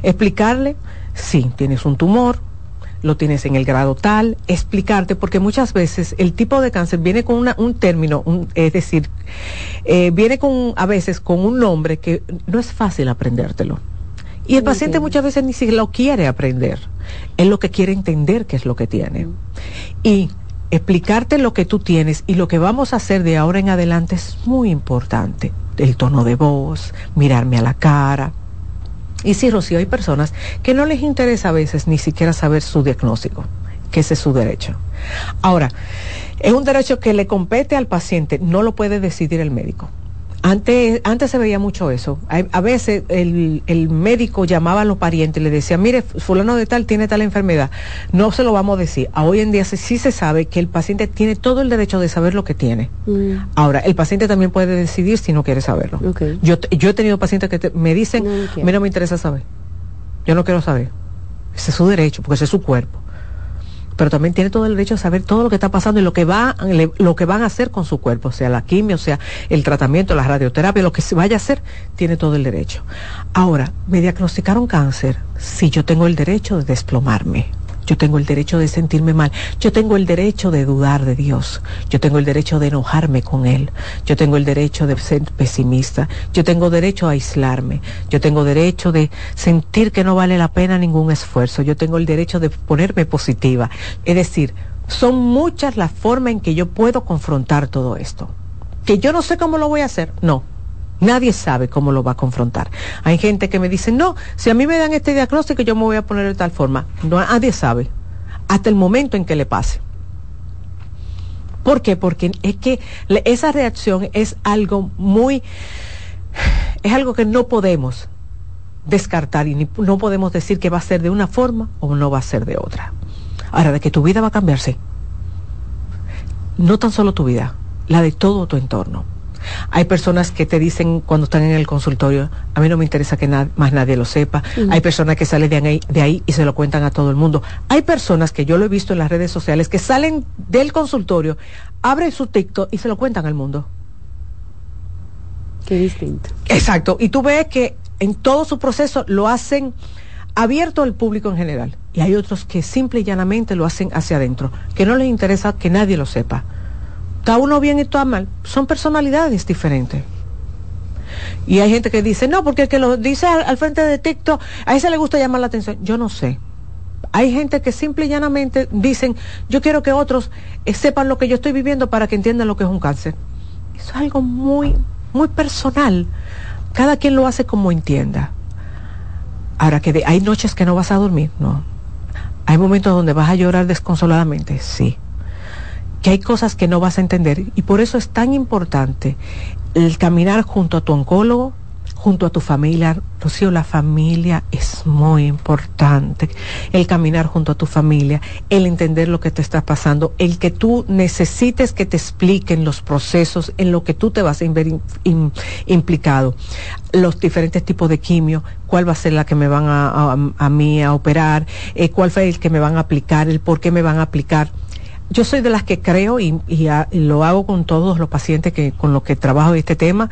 Explicarle, sí, tienes un tumor, lo tienes en el grado tal, explicarte, porque muchas veces el tipo de cáncer viene con una- un término, un- es decir, eh, viene con a veces con un nombre que no es fácil aprendértelo. Y el paciente muchas veces ni siquiera lo quiere aprender. Él lo que quiere entender qué es lo que tiene. Y explicarte lo que tú tienes y lo que vamos a hacer de ahora en adelante es muy importante. El tono de voz, mirarme a la cara. Y sí, Rocío, hay personas que no les interesa a veces ni siquiera saber su diagnóstico, que ese es su derecho. Ahora, es un derecho que le compete al paciente, no lo puede decidir el médico. Antes, antes se veía mucho eso. A, a veces el, el médico llamaba a los parientes y le decía, mire, fulano de tal tiene tal enfermedad. No se lo vamos a decir. A hoy en día se- sí se sabe que el paciente tiene todo el derecho de saber lo que tiene. Ahora, el paciente también puede decidir si no quiere saberlo. Yo, te- yo he tenido pacientes que te- me dicen, No, no a quiero. mí no me interesa saber. Yo no quiero saber. Ese es su derecho, porque ese es su cuerpo. Pero también tiene todo el derecho a saber todo lo que está pasando y lo que va, lo que van a hacer con su cuerpo, sea la quimio, sea el tratamiento, la radioterapia, lo que se vaya a hacer, tiene todo el derecho. Ahora, me diagnosticaron cáncer, sí, yo tengo el derecho de desplomarme. Yo tengo el derecho de sentirme mal. Yo tengo el derecho de dudar de Dios. Yo tengo el derecho de enojarme con Él. Yo tengo el derecho de ser pesimista. Yo tengo derecho a aislarme. Yo tengo derecho de sentir que no vale la pena ningún esfuerzo. Yo tengo el derecho de ponerme positiva. Es decir, son muchas las formas en que yo puedo confrontar todo esto. Que yo no sé cómo lo voy a hacer, no. Nadie sabe cómo lo va a confrontar. Hay gente que me dice, no, si a mí me dan este diagnóstico yo me voy a poner de tal forma. No, nadie sabe. Hasta el momento en que le pase. ¿Por qué? Porque es que esa reacción es algo muy, es algo que no podemos descartar y no podemos decir que va a ser de una forma o no va a ser de otra. Ahora, de que tu vida va a cambiarse. No tan solo tu vida, la de todo tu entorno. Hay personas que te dicen cuando están en el consultorio, a mí no me interesa que más nadie lo sepa. Hay personas que salen de ahí, de ahí y se lo cuentan a todo el mundo. Hay personas que yo lo he visto en las redes sociales que salen del consultorio, abren su TikTok y se lo cuentan al mundo. Qué distinto. Exacto. Y tú ves que en todo su proceso lo hacen abierto al público en general. Y hay otros que simple y llanamente lo hacen hacia adentro, que no les interesa que nadie lo sepa. Está uno bien y está mal. Son personalidades diferentes. Y hay gente que dice, no, porque el que lo dice al, frente de TikTok, a ese le gusta llamar la atención. Yo no sé. Hay gente que simple y llanamente dicen, yo quiero que otros eh, sepan lo que yo estoy viviendo para que entiendan lo que es un cáncer. Eso es algo muy, muy personal. Cada quien lo hace como entienda. Ahora que hay noches que no vas a dormir, no. Hay momentos donde vas a llorar desconsoladamente, sí. Que hay cosas que no vas a entender y por eso es tan importante el caminar junto a tu oncólogo, junto a tu familia. Rocío, la familia es muy importante. El caminar junto a tu familia, el entender lo que te está pasando, el que tú necesites que te expliquen los procesos en lo que tú te vas a ver implicado, los diferentes tipos de quimio, cuál va a ser la que me van a, a, mí a operar, eh, cuál fue el que me van a aplicar, el por qué me van a aplicar yo soy de las que creo y, y, lo hago con todos los pacientes que con los que trabajo este tema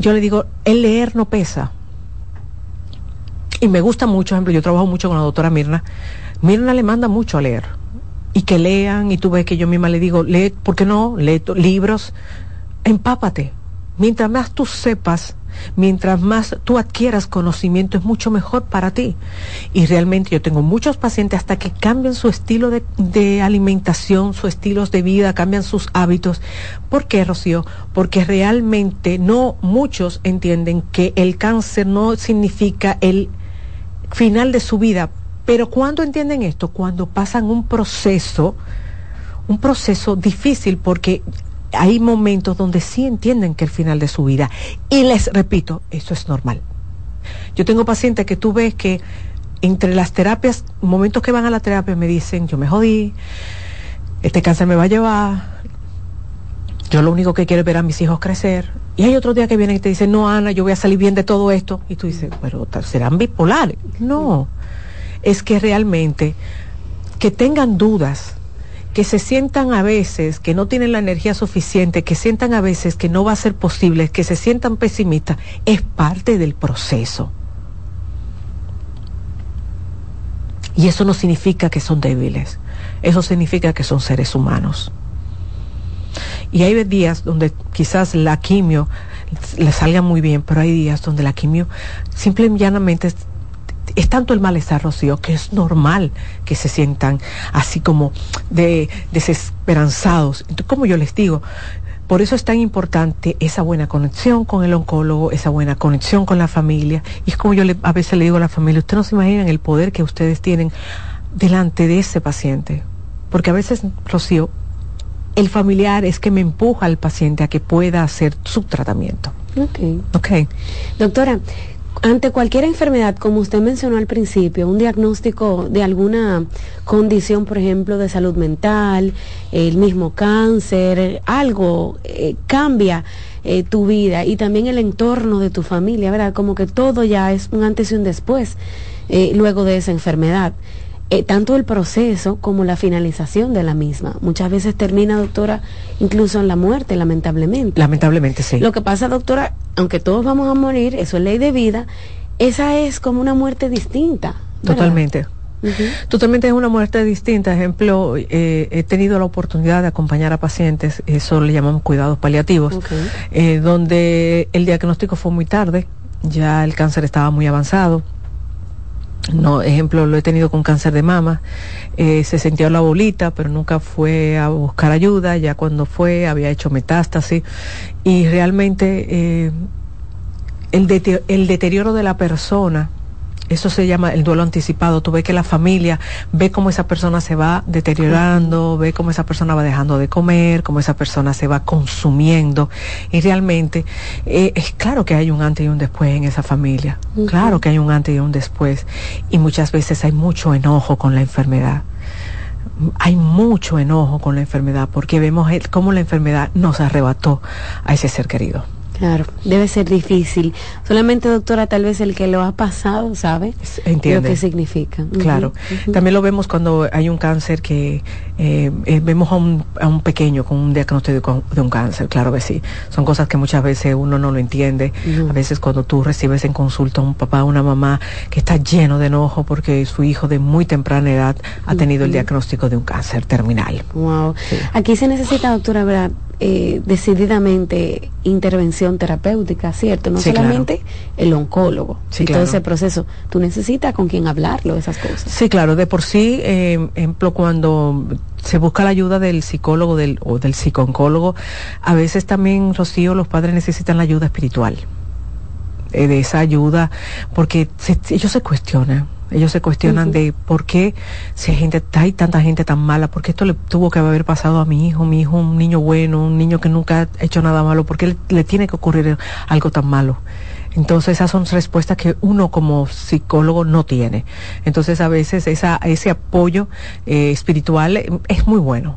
yo le digo, el leer no pesa. Y me gusta mucho, por ejemplo, yo trabajo mucho con la doctora Mirna. Mirna le manda mucho a leer. Y que lean, y tú ves que yo misma le digo, lee, ¿por qué no? Lee libros, empápate. Mientras más tú sepas, Mientras más tú adquieras conocimiento es mucho mejor para ti. Y realmente yo tengo muchos pacientes hasta que cambian su estilo de, alimentación, sus estilos de vida, cambian sus hábitos. ¿Por qué, Rocío? Porque realmente no muchos entienden que el cáncer no significa el final de su vida. Pero cuando entienden esto? Cuando pasan un proceso, un proceso difícil porque hay momentos donde sí entienden que el final de su vida. Y les repito, eso es normal. Yo tengo pacientes que tú ves que entre las terapias, momentos que van a la terapia me dicen, yo me jodí, este cáncer me va a llevar, yo lo único que quiero es ver a mis hijos crecer. Y hay otro día que vienen y te dicen, no, Ana, yo voy a salir bien de todo esto. Y tú dices, pero serán bipolares. No, es que realmente que tengan dudas que se sientan a veces que no tienen la energía suficiente, que sientan a veces que no va a ser posible, que se sientan pesimistas, es parte del proceso. Y eso no significa que son débiles, eso significa que son seres humanos. Y hay días donde quizás la quimio le salga muy bien, pero hay días donde la quimio simple y llanamente es tanto el malestar, Rocío, que es normal que se sientan así como de desesperanzados. Entonces, como yo les digo, por eso es tan importante esa buena conexión con el oncólogo, esa buena conexión con la familia. Y es como yo a veces le digo a la familia, ustedes no se imaginan el poder que ustedes tienen delante de ese paciente. Porque a veces, Rocío, el familiar es que me empuja al paciente a que pueda hacer su tratamiento. Ok. Ok. Doctora, ante cualquier enfermedad, como usted mencionó al principio, un diagnóstico de alguna condición, por ejemplo, de salud mental, el mismo cáncer, algo eh, cambia eh, tu vida y también el entorno de tu familia, ¿verdad? Como que todo ya es un antes y un después eh, luego de esa enfermedad. Eh, tanto el proceso como la finalización de la misma. Muchas veces termina, doctora, incluso en la muerte, lamentablemente. Lamentablemente, sí. Lo que pasa, doctora, aunque todos vamos a morir, eso es ley de vida, esa es como una muerte distinta. Totalmente. Totalmente es una muerte distinta. Ejemplo, eh, he tenido la oportunidad de acompañar a pacientes, eso le llamamos cuidados paliativos, eh, donde el diagnóstico fue muy tarde, ya el cáncer estaba muy avanzado no, ejemplo, lo he tenido con cáncer de mama, eh, se sentía la bolita, pero nunca fue a buscar ayuda, ya cuando fue había hecho metástasis. Y realmente eh, el, el deterioro de la persona eso se llama el duelo anticipado. Tú ves que la familia ve cómo esa persona se va deteriorando, ve cómo esa persona va dejando de comer, cómo esa persona se va consumiendo. Y realmente eh, es claro que hay un antes y un después en esa familia. Claro que hay un antes y un después. Y muchas veces hay mucho enojo con la enfermedad hay mucho enojo con la enfermedad porque vemos cómo la enfermedad nos arrebató a ese ser querido. Claro, debe ser difícil. Solamente, doctora, tal vez el que lo ha pasado sabe Entiende. lo que significa. Claro. También lo vemos cuando hay un cáncer que eh, eh, vemos a un, a un, pequeño con un diagnóstico de un cáncer, claro que sí. Son cosas que muchas veces uno no lo entiende. A veces cuando tú recibes en consulta a un papá o una mamá que está lleno de enojo porque su hijo de muy temprana edad ha tenido el diagnóstico de un cáncer terminal. Wow. Aquí se necesita, doctora, ¿verdad? Eh, decididamente intervención terapéutica, ¿cierto? No solamente el oncólogo. Sí, todo ese proceso. Tú necesitas con quien hablarlo, esas cosas. Sí, claro. De por sí, eh, ejemplo, cuando se busca la ayuda del psicólogo del, o del psicooncólogo, a veces también, Rocío, los padres necesitan la ayuda espiritual. Eh, de esa ayuda, porque ellos se cuestionan ellos se cuestionan de por qué si hay gente, hay tanta gente tan mala, por qué esto le tuvo que haber pasado a mi hijo, mi hijo un niño bueno, un niño que nunca ha hecho nada malo, por qué le, tiene que ocurrir algo tan malo. Entonces esas son respuestas que uno como psicólogo no tiene. Entonces a veces esa, ese apoyo eh, espiritual es muy bueno.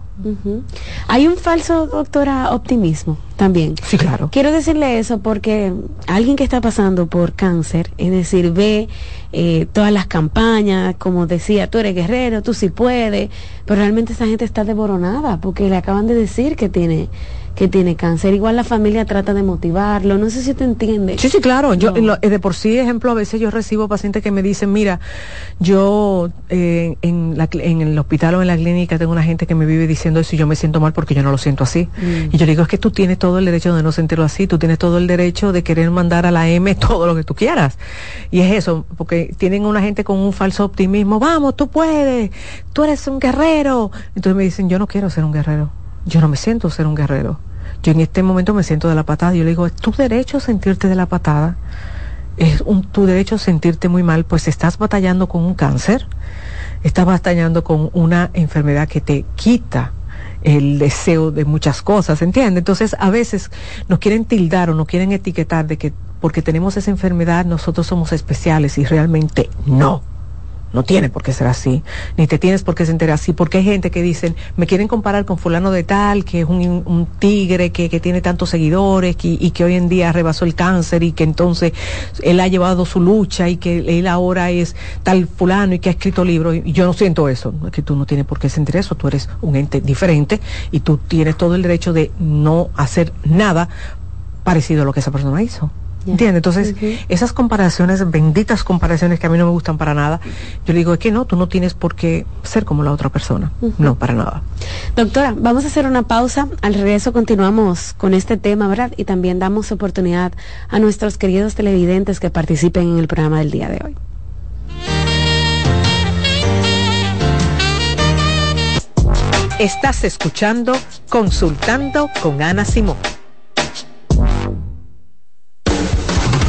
Hay un falso, doctora, optimismo también. Sí, claro. Quiero decirle eso porque alguien que está pasando por cáncer, es decir, ve eh, todas las campañas, como decía, tú eres guerrero, tú sí puedes, pero realmente esa gente está devoronada porque le acaban de decir que tiene que tiene cáncer. Igual la familia trata de motivarlo. No sé si te entiende. Sí, sí, claro. Yo, eh, de por sí, ejemplo, a veces yo recibo pacientes que me dicen, mira, yo eh, en, la, en el hospital o en la clínica tengo una gente que me vive diciendo eso y yo me siento mal porque yo no lo siento así. Mm. Y yo digo, es que tú tienes todo el derecho de no sentirlo así, tú tienes todo el derecho de querer mandar a la M todo lo que tú quieras. Y es eso, porque tienen una gente con un falso optimismo, vamos, tú puedes, tú eres un guerrero. Entonces me dicen, yo no quiero ser un guerrero yo no me siento ser un guerrero. Yo en este momento me siento de la patada. Yo le digo, es tu derecho sentirte de la patada. Es un, tu derecho sentirte muy mal, pues estás batallando con un cáncer, estás batallando con una enfermedad que te quita el deseo de muchas cosas, ¿entiendes? Entonces, a veces nos quieren tildar o nos quieren etiquetar de que porque tenemos esa enfermedad nosotros somos especiales y realmente no. No tiene por qué ser así, ni te tienes por qué sentir así, porque hay gente que dicen, me quieren comparar con fulano de tal, que es un, tigre, que, que, tiene tantos seguidores y que hoy en día rebasó el cáncer y que entonces él ha llevado su lucha y que él ahora es tal fulano y que ha escrito libros. Y yo no siento eso, que tú no tienes por qué sentir eso, tú eres un ente diferente y tú tienes todo el derecho de no hacer nada parecido a lo que esa persona hizo. ¿Entiendes? Entonces, esas comparaciones, benditas comparaciones que a mí no me gustan para nada, yo le digo, es que no, tú no tienes por qué ser como la otra persona. No, para nada. Doctora, vamos a hacer una pausa. Al regreso continuamos con este tema, ¿verdad? Y también damos oportunidad a nuestros queridos televidentes que participen en el programa del día de hoy. Estás escuchando Consultando con Ana Simón.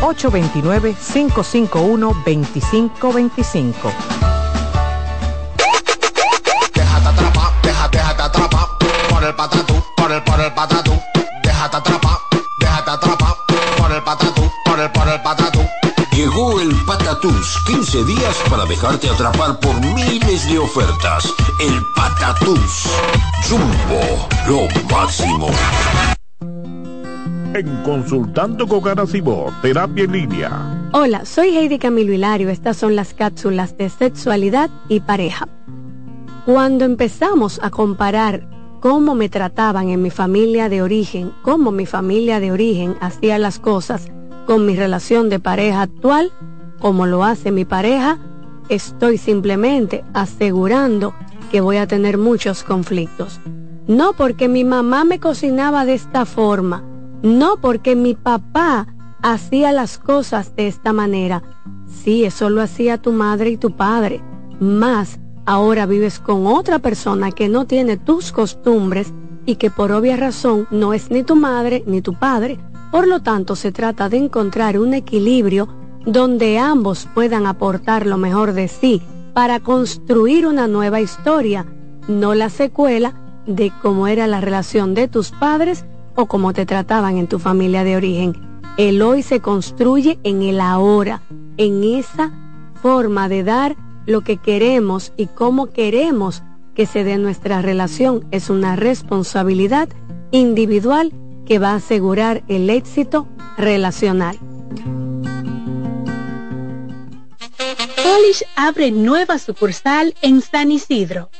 829-551-2525. Déjate atrapar, déjate, déjate atrapar por el patatú, por el, por el patatú. Déjate atrapar, déjate atrapar por el patatú, por el, por el patatú. Llegó el Patatús, 15 días para dejarte atrapar por miles de ofertas. El Patatús, Jumbo, lo máximo. En Consultando con Ana Terapia en Línea. Hola, soy Heidi Camilo Hilario. Estas son las cápsulas de sexualidad y pareja. Cuando empezamos a comparar cómo me trataban en mi familia de origen, cómo mi familia de origen hacía las cosas con mi relación de pareja actual, como lo hace mi pareja, estoy simplemente asegurando que voy a tener muchos conflictos. No porque mi mamá me cocinaba de esta forma, no porque mi papá hacía las cosas de esta manera. Sí, eso lo hacía tu madre y tu padre. Más ahora vives con otra persona que no tiene tus costumbres y que por obvia razón no es ni tu madre ni tu padre. Por lo tanto, se trata de encontrar un equilibrio donde ambos puedan aportar lo mejor de sí para construir una nueva historia, no la secuela de cómo era la relación de tus padres o cómo te trataban en tu familia de origen. El hoy se construye en el ahora, en esa forma de dar lo que queremos y cómo queremos que se dé nuestra relación. Es una responsabilidad individual que va a asegurar el éxito relacional. Polish abre nueva sucursal en San Isidro.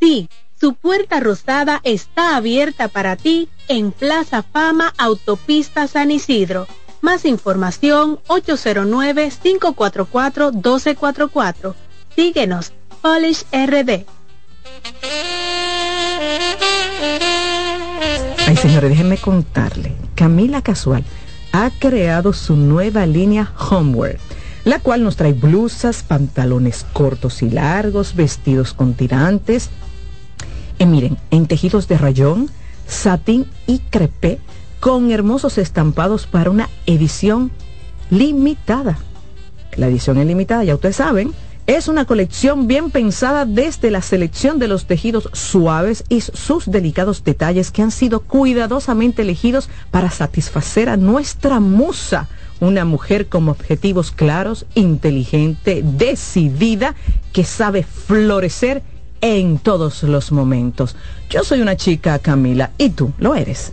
Sí, su puerta rosada está abierta para ti en Plaza Fama Autopista San Isidro. Más información 809-544-1244. Síguenos, Polish RD. Ay, señores, déjenme contarle. Camila Casual ha creado su nueva línea Homeware, la cual nos trae blusas, pantalones cortos y largos, vestidos con tirantes, y miren, en tejidos de rayón, satín y crepé, con hermosos estampados para una edición limitada. La edición es limitada, ya ustedes saben, es una colección bien pensada desde la selección de los tejidos suaves y sus delicados detalles que han sido cuidadosamente elegidos para satisfacer a nuestra musa, una mujer con objetivos claros, inteligente, decidida, que sabe florecer en todos los momentos. Yo soy una chica, Camila, y tú lo eres.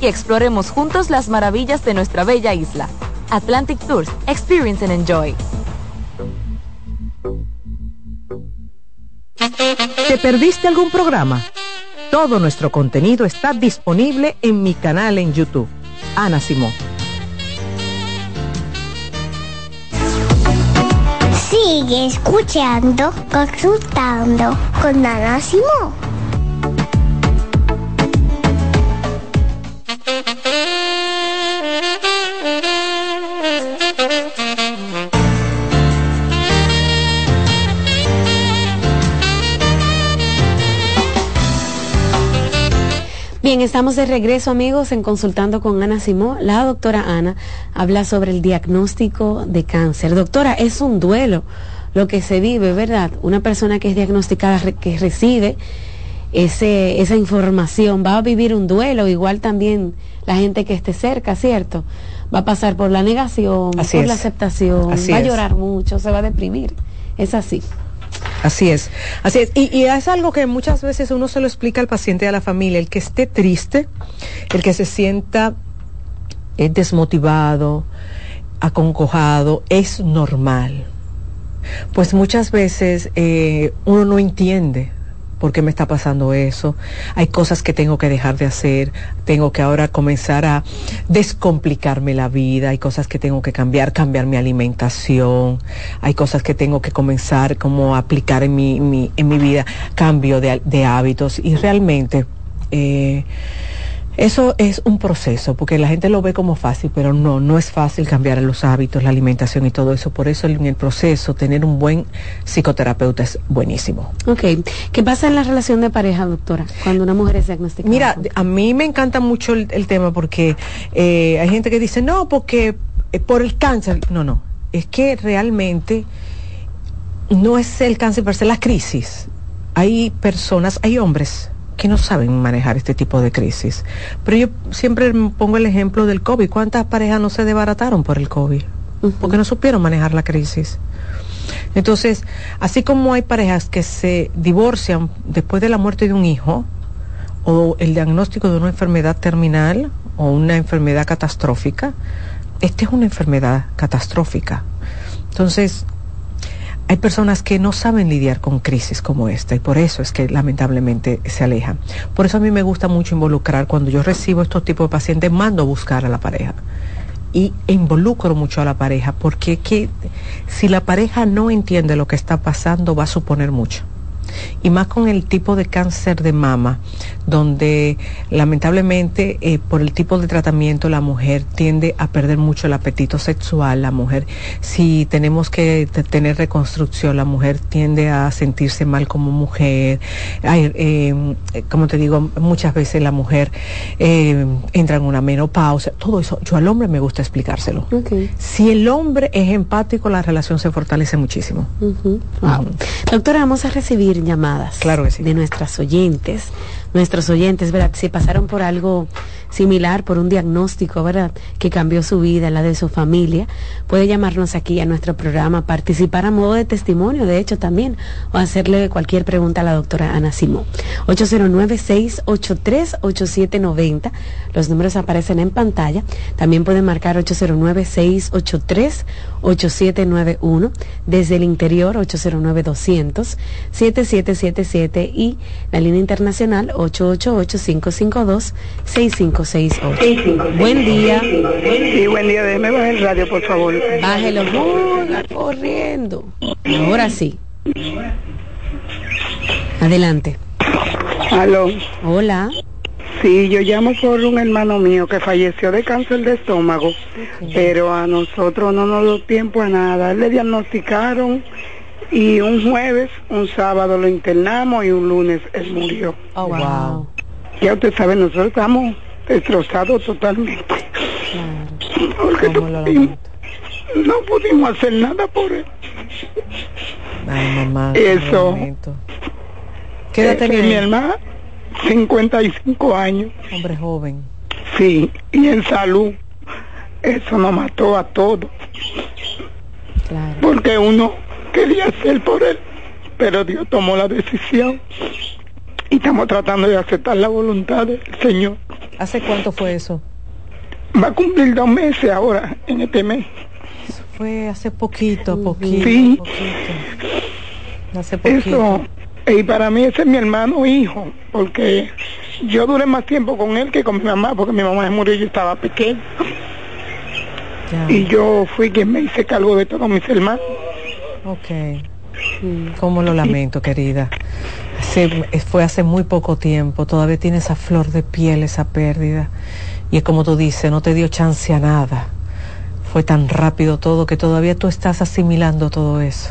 Y exploremos juntos las maravillas de nuestra bella isla. Atlantic Tours, Experience and Enjoy. ¿Te perdiste algún programa? Todo nuestro contenido está disponible en mi canal en YouTube. Ana Simón. Sigue escuchando, consultando con Ana Simón. Bien, estamos de regreso amigos en Consultando con Ana Simón. La doctora Ana habla sobre el diagnóstico de cáncer. Doctora, es un duelo lo que se vive, ¿verdad? Una persona que es diagnosticada, que recibe ese, esa información, va a vivir un duelo, igual también la gente que esté cerca, ¿cierto? Va a pasar por la negación, por la aceptación, va a llorar mucho, se va a deprimir. Es así. Así es, así es. Y, es algo que muchas veces uno se lo explica al paciente y a la familia, el que esté triste, el que se sienta eh, desmotivado, aconcojado, es normal. Pues muchas veces eh, uno no entiende ¿Por qué me está pasando eso? Hay cosas que tengo que dejar de hacer, tengo que ahora comenzar a descomplicarme la vida, hay cosas que tengo que cambiar, cambiar mi alimentación, hay cosas que tengo que comenzar como a aplicar en mi, en mi vida, cambio de, hábitos. Y realmente... Eh, Eso es un proceso, porque la gente lo ve como fácil, pero no, no es fácil cambiar los hábitos, la alimentación y todo eso. Por eso en el proceso tener un buen psicoterapeuta es buenísimo. Ok. ¿Qué pasa en la relación de pareja, doctora, cuando una mujer es diagnosticada? Mira, a mí me encanta mucho el, tema porque eh, hay gente que dice, no, porque eh, por el cáncer. No, no. Es que realmente no es el cáncer per se, la crisis. Hay personas, hay hombres que no saben manejar este tipo de crisis. Pero yo siempre pongo el ejemplo del COVID. ¿Cuántas parejas no se desbarataron por el COVID? Porque no supieron manejar la crisis. Entonces, así como hay parejas que se divorcian después de la muerte de un hijo o el diagnóstico de una enfermedad terminal o una enfermedad catastrófica, esta es una enfermedad catastrófica. Entonces, hay personas que no saben lidiar con crisis como esta y por eso es que lamentablemente se alejan. Por eso a mí me gusta mucho involucrar, cuando yo recibo estos tipos de pacientes, mando a buscar a la pareja y involucro mucho a la pareja porque que, si la pareja no entiende lo que está pasando va a suponer mucho y más con el tipo de cáncer de mama, donde lamentablemente eh, por el tipo de tratamiento la mujer tiende a perder mucho el apetito sexual, la mujer, si tenemos que tener reconstrucción, la mujer tiende a sentirse mal como mujer, eh, como te digo, muchas veces la mujer eh, entra en una menopausia, todo eso, yo al hombre me gusta explicárselo. Si el hombre es empático, la relación se fortalece muchísimo. Doctora, vamos a recibir llamadas claro de nuestras oyentes, nuestros oyentes, ¿verdad? Si pasaron por algo similar por un diagnóstico, ¿verdad? Que cambió su vida, la de su familia, puede llamarnos aquí a nuestro programa, participar a modo de testimonio, de hecho también, o hacerle cualquier pregunta a la doctora Ana Simón. 809-683-8790, los números aparecen en pantalla. También pueden marcar 809-683-8791, desde el interior 809-200-7777 y la línea internacional 888-552-65 Buen día. Sí, buen día. Déjeme bajar el radio, por favor. Bájelo. corriendo. Ahora sí. Adelante. Aló. Hola. Sí, yo llamo por un hermano mío que falleció de cáncer de estómago, pero a nosotros no nos dio tiempo a nada. Le diagnosticaron y un jueves, un sábado lo internamos y un lunes él murió. Oh, wow. Ya usted sabe, nosotros estamos destrozado totalmente. Porque no pudimos, hacer nada por él. Ay, mamá. Eso. ¿Qué edad tenía? Mi hermana, 55 años. Hombre joven. Sí, y en salud. Eso nos mató a todos. Claro. Porque uno quería hacer por él, pero Dios tomó la decisión y estamos tratando de aceptar la voluntad del Señor. ¿Hace cuánto fue eso? Va a cumplir dos meses ahora, en este mes. fue hace poquito, poquito. Sí. Poquito. Hace poquito. Eso, y para mí ese es mi hermano hijo, porque yo duré más tiempo con él que con mi mamá, porque mi mamá se murió y yo estaba pequeño. Y yo fui quien me hice cargo de todos mis hermanos. Ok. ¿Cómo lo lamento, querida? Fue hace muy poco tiempo, todavía tiene esa flor de piel, esa pérdida. Y es como tú dices, no te dio chance a nada. Fue tan rápido todo que todavía tú estás asimilando todo eso.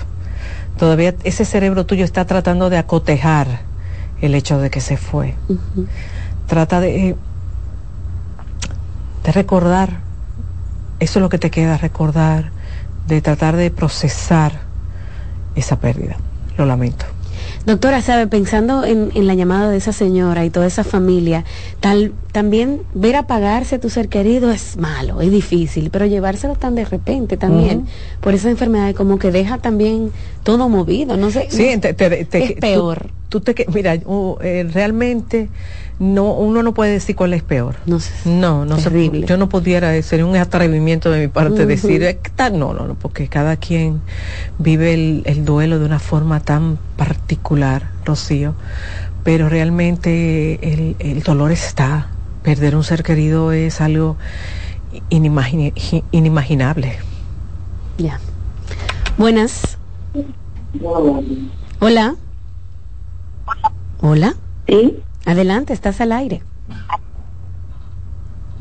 Todavía ese cerebro tuyo está tratando de acotejar el hecho de que se fue. Trata de, de recordar, eso es lo que te queda, recordar, de tratar de procesar esa pérdida. Lo lamento. Doctora, sabe, pensando en, la llamada de esa señora y toda esa familia, tal, también ver apagarse a tu ser querido es malo, es difícil, pero llevárselo tan de repente también, por esa enfermedad, como que deja también todo movido, no sé. Sí, es peor. Tú, te, mira, eh, realmente no uno no puede decir cuál es peor. No, no, no yo no pudiera, sería un atrevimiento de mi parte decir, no, no, no, porque cada quien vive el, duelo de una forma tan particular, Rocío, pero realmente el, el dolor está. Perder un ser querido es algo inimaginable. Ya. Buenas. Hola. Hola. Sí. Adelante, estás al aire.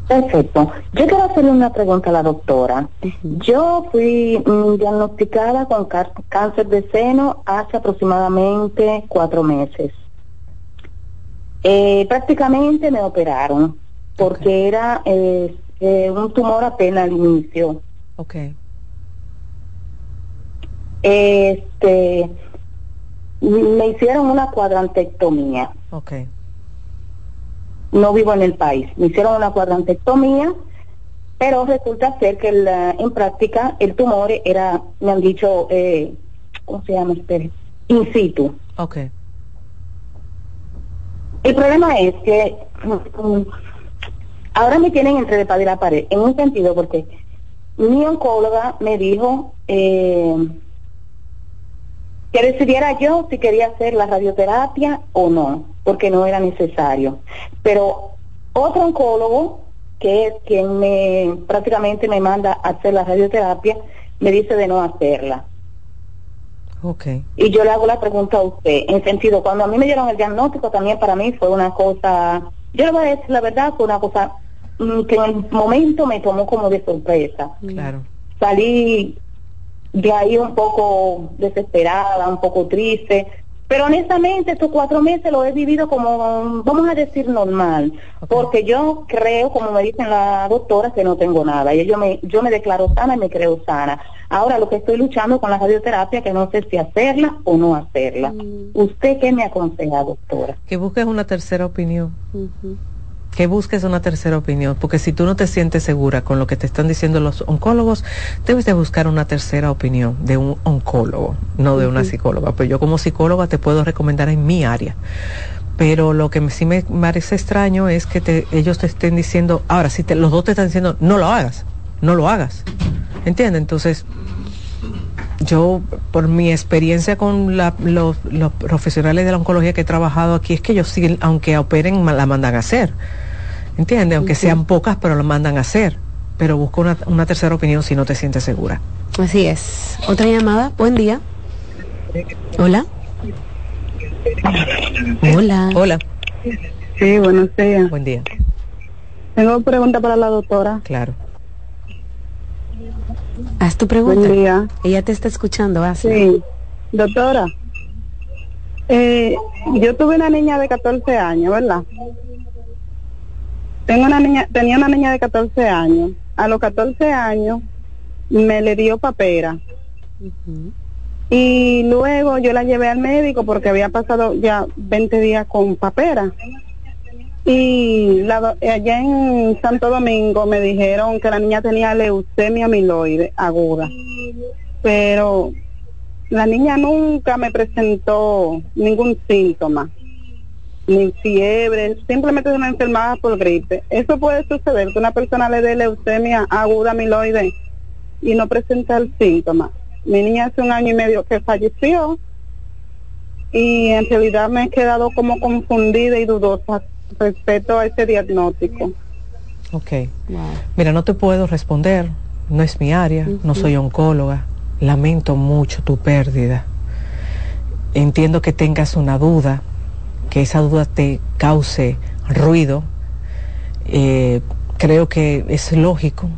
Perfecto. Yo quiero hacerle una pregunta a la doctora. Yo fui mm, diagnosticada con cáncer de seno hace aproximadamente cuatro meses. Eh, prácticamente me operaron porque era eh, eh, un tumor apenas al inicio. Ok. Este, me hicieron una cuadrantectomía. Ok no vivo en el país. Me hicieron una cuadrantectomía, pero resulta ser que en práctica el tumor era, me han dicho, eh, ¿cómo se llama? Espere, in situ. Ok. El problema es que mm, ahora me tienen entre la y la pared, en un sentido porque mi oncóloga me dijo eh, que decidiera yo si quería hacer la radioterapia o no porque no era necesario. Pero otro oncólogo, que es quien me prácticamente me manda a hacer la radioterapia, me dice de no hacerla. Okay. Y yo le hago la pregunta a usted, en sentido, cuando a mí me dieron el diagnóstico también para mí fue una cosa, yo le voy a decir la verdad, fue una cosa mm, que en el momento me tomó como de sorpresa. Claro. Salí de ahí un poco desesperada, un poco triste, pero honestamente estos cuatro meses lo he vivido como, vamos a decir, normal, porque yo creo, como me dicen la doctora, que no tengo nada. Y yo me, yo me declaro sana y me creo sana. Ahora lo que estoy luchando con la radioterapia, que no sé si hacerla o no hacerla. Mm. ¿Usted qué me aconseja, doctora? Que busques una tercera opinión que busques una tercera opinión, porque si tú no te sientes segura con lo que te están diciendo los oncólogos, debes de buscar una tercera opinión de un oncólogo, no de una psicóloga. Pero yo como psicóloga te puedo recomendar en mi área. Pero lo que sí me parece extraño es que ellos te estén diciendo, ahora si te, los dos te están diciendo, no lo hagas, no lo hagas. ¿Entiendes? Entonces, yo, por mi experiencia con los, los, profesionales de la oncología que he trabajado aquí, es que ellos siguen, aunque operen, la mandan a hacer. ¿Entiendes? Aunque sean pocas, pero lo mandan a hacer. Pero busca una, una tercera opinión si no te sientes segura. Así es. Otra llamada. Buen día. Hola. Hola. Hola. Sí, buenos días. Buen día. Tengo pregunta para la doctora. Claro. Haz tu pregunta. Buen día. Ella te está escuchando, Sí. Doctora, eh, yo tuve una niña de 14 años, ¿verdad? Tengo una niña, tenía una niña de 14 años. A los 14 años me le dio papera. Y luego yo la llevé al médico porque había pasado ya 20 días con papera. Y la, allá en Santo Domingo me dijeron que la niña tenía leucemia amiloide aguda. Pero la niña nunca me presentó ningún síntoma ni fiebre, simplemente se me enfermaba por gripe. Eso puede suceder que una persona le dé leucemia aguda amiloide y no presenta el síntoma. Mi niña hace un año y medio que falleció y en realidad me he quedado como confundida y dudosa respecto a ese diagnóstico. Ok. Mira, no te puedo responder, no es mi área, no soy oncóloga. Lamento mucho tu pérdida. Entiendo que tengas una duda, que esa duda te cause ruido, eh, creo que es lógico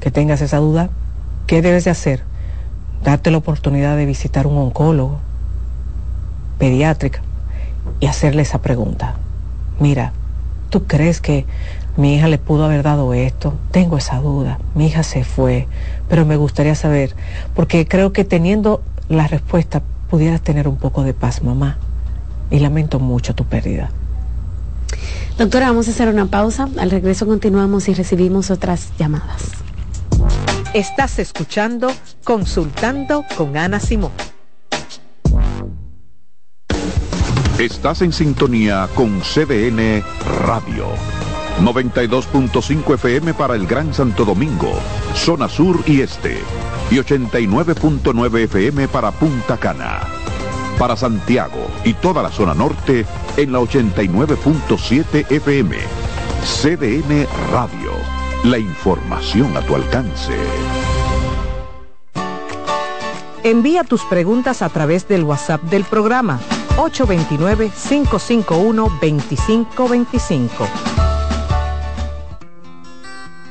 que tengas esa duda. ¿Qué debes de hacer? Darte la oportunidad de visitar un oncólogo pediátrica y hacerle esa pregunta. Mira, ¿tú crees que mi hija le pudo haber dado esto? Tengo esa duda. Mi hija se fue, pero me gustaría saber, porque creo que teniendo la respuesta pudieras tener un poco de paz, mamá y lamento mucho tu pérdida. Doctora, vamos a hacer una pausa. Al regreso continuamos y recibimos otras llamadas. Estás escuchando Consultando con Ana Simón. Estás en sintonía con CDN Radio. 92.5 FM para el Gran Santo Domingo, zona sur y este. Y 89.9 FM para Punta Cana para Santiago y toda la zona norte en la 89.7 FM. CDN Radio. La información a tu alcance. Envía tus preguntas a través del WhatsApp del programa 829-551-2525.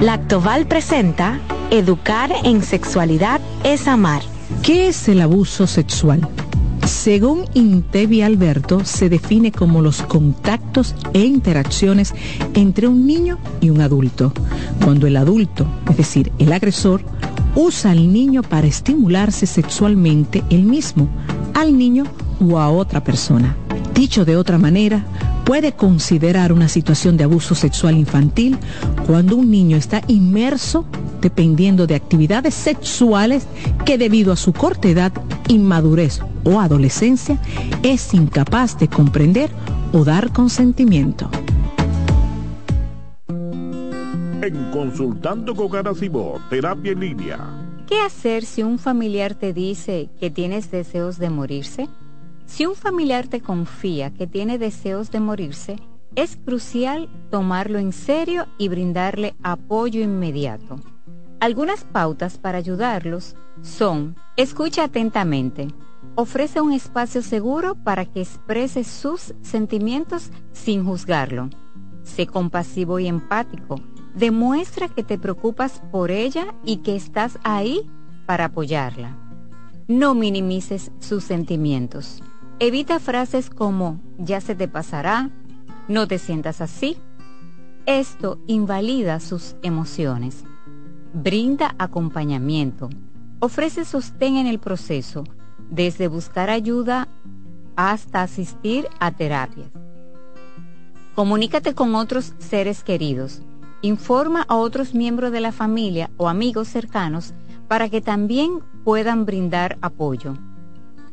Lactoval presenta Educar en sexualidad es amar. ¿Qué es el abuso sexual? Según Intevi Alberto, se define como los contactos e interacciones entre un niño y un adulto. Cuando el adulto, es decir, el agresor, usa al niño para estimularse sexualmente él mismo, al niño o a otra persona. Dicho de otra manera, puede considerar una situación de abuso sexual infantil cuando un niño está inmerso dependiendo de actividades sexuales que debido a su corta edad, inmadurez o adolescencia es incapaz de comprender o dar consentimiento. En Consultando con Garacimo, terapia en línea. ¿Qué hacer si un familiar te dice que tienes deseos de morirse? Si un familiar te confía que tiene deseos de morirse, es crucial tomarlo en serio y brindarle apoyo inmediato. Algunas pautas para ayudarlos son, escucha atentamente, ofrece un espacio seguro para que exprese sus sentimientos sin juzgarlo. Sé compasivo y empático, demuestra que te preocupas por ella y que estás ahí para apoyarla. No minimices sus sentimientos. Evita frases como ya se te pasará, no te sientas así. Esto invalida sus emociones brinda acompañamiento, ofrece sostén en el proceso, desde buscar ayuda hasta asistir a terapias. Comunícate con otros seres queridos. Informa a otros miembros de la familia o amigos cercanos para que también puedan brindar apoyo.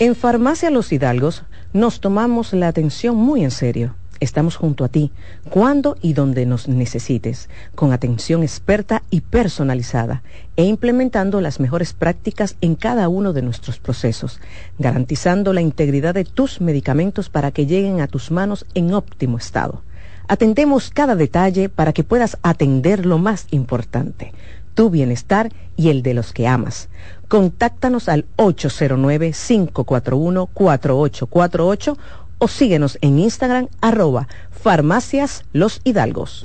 En Farmacia Los Hidalgos nos tomamos la atención muy en serio Estamos junto a ti, cuando y donde nos necesites, con atención experta y personalizada, e implementando las mejores prácticas en cada uno de nuestros procesos, garantizando la integridad de tus medicamentos para que lleguen a tus manos en óptimo estado. Atendemos cada detalle para que puedas atender lo más importante, tu bienestar y el de los que amas. Contáctanos al 809-541-4848 o síguenos en Instagram arroba farmacias los hidalgos.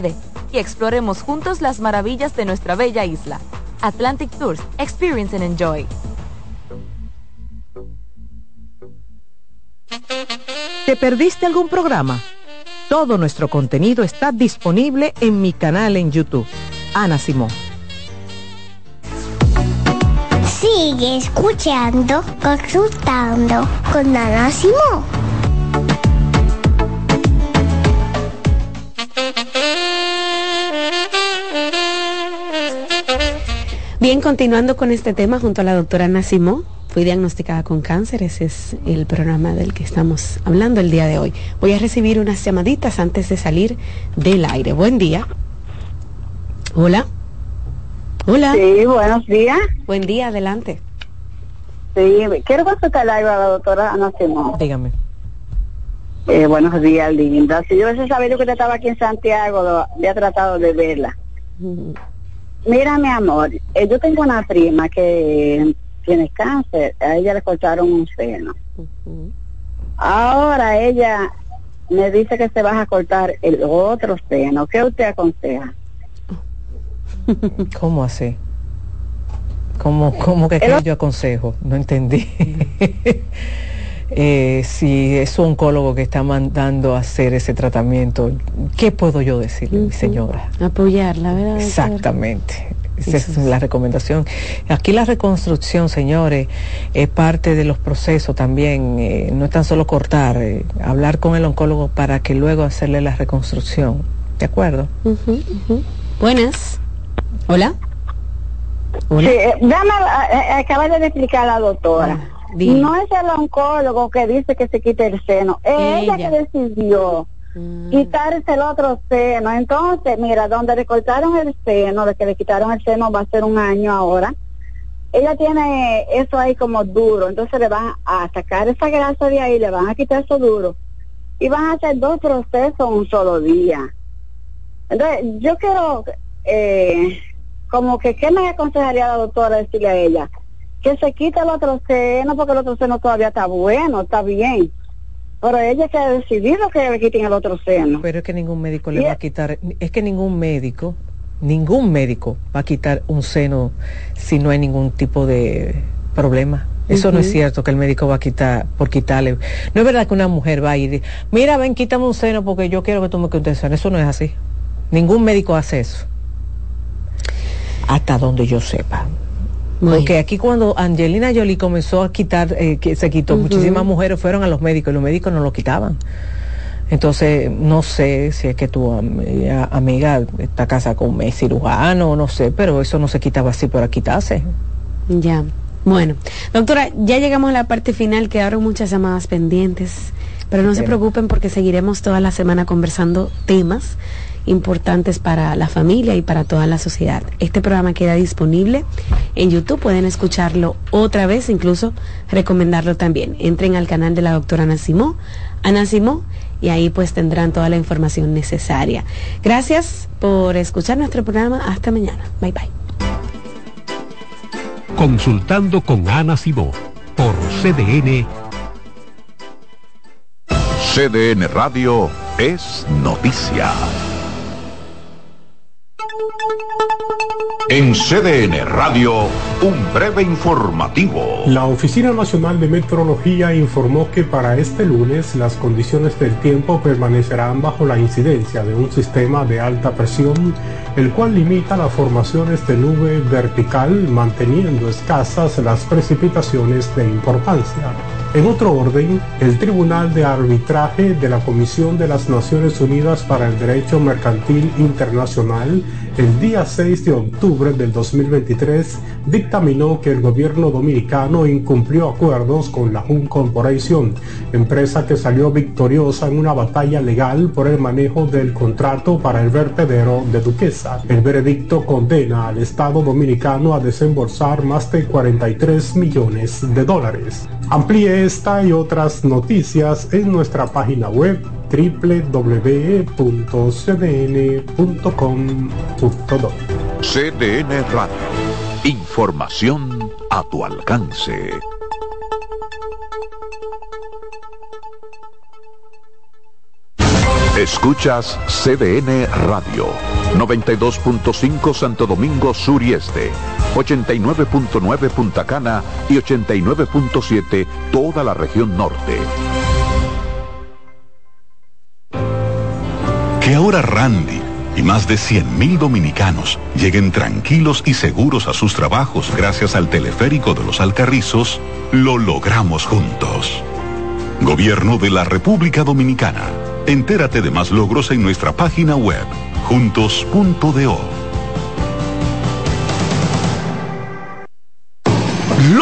RD y exploremos juntos las maravillas de nuestra bella isla. Atlantic Tours, Experience and Enjoy. ¿Te perdiste algún programa? Todo nuestro contenido está disponible en mi canal en YouTube. Ana Simón. Sigue escuchando, consultando con Ana Simón. Bien, continuando con este tema junto a la doctora Simón fui diagnosticada con cáncer, ese es el programa del que estamos hablando el día de hoy. Voy a recibir unas llamaditas antes de salir del aire. Buen día. Hola. Hola. Sí, buenos días. Buen día, adelante. Sí, quiero consultar algo a la doctora Ana Simón. Dígame. Eh, buenos días, linda. Si yo hubiese sabido que usted estaba aquí en Santiago, lo, había tratado de verla. Mira, mi amor, eh, yo tengo una prima que tiene cáncer, a ella le cortaron un seno. Ahora ella me dice que se va a cortar el otro seno. ¿Qué usted aconseja? ¿Cómo así? ¿Cómo, cómo que, yo aconsejo? No entendí. Eh, si es un oncólogo que está mandando a hacer ese tratamiento, ¿qué puedo yo decirle, mi señora? Apoyarla, ¿verdad? Exactamente. Esa es la recomendación. Aquí la reconstrucción, señores, es parte de los procesos también. Eh, no es tan solo cortar, eh, hablar con el oncólogo para que luego hacerle la reconstrucción. ¿De acuerdo? Buenas. Hola. Sí, eh, acaba de explicar a la doctora. Ah, no es el oncólogo que dice que se quite el seno, es ella que decidió Mm. quitarse el otro seno. Entonces, mira, donde le cortaron el seno, de que le quitaron el seno va a ser un año ahora. Ella tiene eso ahí como duro, entonces le van a sacar esa grasa de ahí, le van a quitar eso duro y van a hacer dos procesos un solo día. Entonces, yo quiero, eh, como que, ¿qué me aconsejaría la doctora decirle a ella? Que se quite el otro seno porque el otro seno todavía está bueno, está bien pero ella que ha decidido que le quiten el otro seno. Pero es que ningún médico le va a quitar, es que ningún médico, ningún médico va a quitar un seno si no hay ningún tipo de problema. Eso no es cierto que el médico va a quitar por quitarle. No es verdad que una mujer va a ir, mira, ven, quítame un seno porque yo quiero que tú me quites seno. Eso no es así. Ningún médico hace eso. Hasta donde yo sepa. Porque aquí cuando Angelina Jolie comenzó a quitar, eh, que se quitó, muchísimas mujeres fueron a los médicos y los médicos no lo quitaban. Entonces, no sé si es que tu amiga está casada con un cirujano, no sé, pero eso no se quitaba así para quitarse. Ya. Bueno, doctora, ya llegamos a la parte final, quedaron muchas llamadas pendientes, pero no se preocupen porque seguiremos toda la semana conversando temas importantes para la familia y para toda la sociedad. Este programa queda disponible en YouTube, pueden escucharlo otra vez, incluso recomendarlo también. Entren al canal de la doctora Ana Simó, Ana Simó, y ahí pues tendrán toda la información necesaria. Gracias por escuchar nuestro programa. Hasta mañana. Bye bye. Consultando con Ana Simó por CDN. CDN Radio es noticia. En CDN Radio, un breve informativo. La Oficina Nacional de Meteorología informó que para este lunes las condiciones del tiempo permanecerán bajo la incidencia de un sistema de alta presión, el cual limita las formaciones de nube vertical, manteniendo escasas las precipitaciones de importancia. En otro orden, el Tribunal de Arbitraje de la Comisión de las Naciones Unidas para el Derecho Mercantil Internacional el día 6 de octubre del 2023 dictaminó que el gobierno dominicano incumplió acuerdos con la Hun Corporation, empresa que salió victoriosa en una batalla legal por el manejo del contrato para el vertedero de Duquesa. El veredicto condena al Estado dominicano a desembolsar más de 43 millones de dólares. Amplíe esta y otras noticias en nuestra página web www.cdn.com.do. CDN Radio. Información a tu alcance. Escuchas CDN Radio, 92.5 Santo Domingo Sur y Este, 89.9 Punta Cana y 89.7 toda la región norte. Que ahora Randy y más de 100.000 dominicanos lleguen tranquilos y seguros a sus trabajos gracias al teleférico de los Alcarrizos, lo logramos juntos. Gobierno de la República Dominicana. Entérate de más logros en nuestra página web, juntos.do.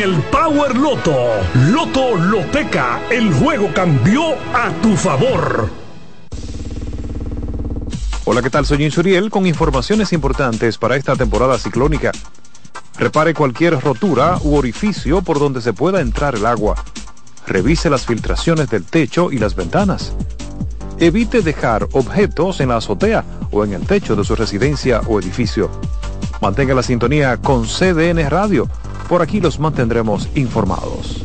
el Power Loto. Loto Loteca, el juego cambió a tu favor. Hola, ¿qué tal? Soy Insuriel con informaciones importantes para esta temporada ciclónica. Repare cualquier rotura u orificio por donde se pueda entrar el agua. Revise las filtraciones del techo y las ventanas. Evite dejar objetos en la azotea o en el techo de su residencia o edificio. Mantenga la sintonía con CDN Radio por aquí los mantendremos informados.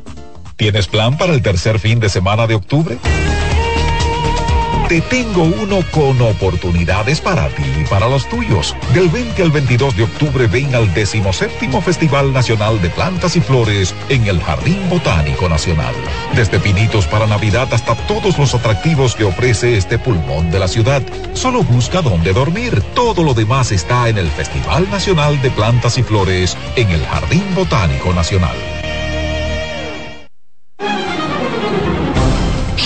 ¿Tienes plan para el tercer fin de semana de octubre? Te tengo uno con oportunidades para ti y para los tuyos. Del 20 al 22 de octubre ven al 17 Festival Nacional de Plantas y Flores en el Jardín Botánico Nacional. Desde pinitos para Navidad hasta todos los atractivos que ofrece este pulmón de la ciudad. Solo busca dónde dormir. Todo lo demás está en el Festival Nacional de Plantas y Flores en el Jardín Botánico Nacional.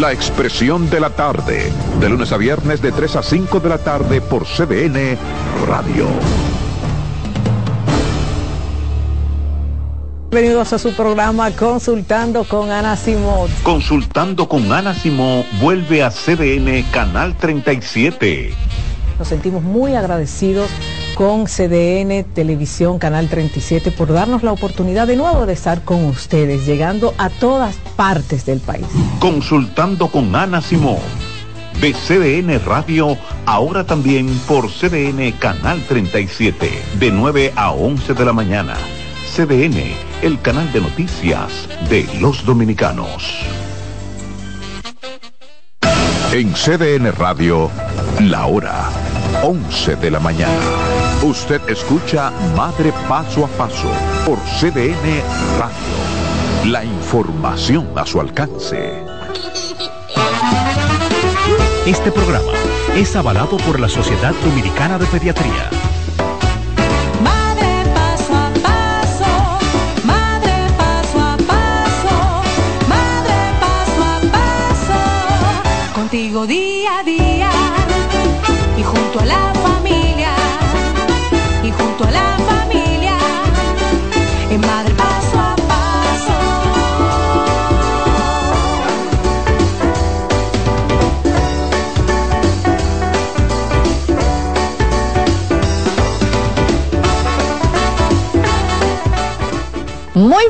La expresión de la tarde, de lunes a viernes de 3 a 5 de la tarde por CBN Radio. Bienvenidos a su programa Consultando con Ana Simón. Consultando con Ana Simón vuelve a CBN Canal 37. Nos sentimos muy agradecidos con CDN Televisión Canal 37 por darnos la oportunidad de nuevo de estar con ustedes, llegando a todas partes del país. Consultando con Ana Simón de CDN Radio, ahora también por CDN Canal 37, de 9 a 11 de la mañana. CDN, el canal de noticias de los dominicanos. En CDN Radio, la hora 11 de la mañana. Usted escucha Madre Paso a Paso por CDN Radio. La información a su alcance. Este programa es avalado por la Sociedad Dominicana de Pediatría.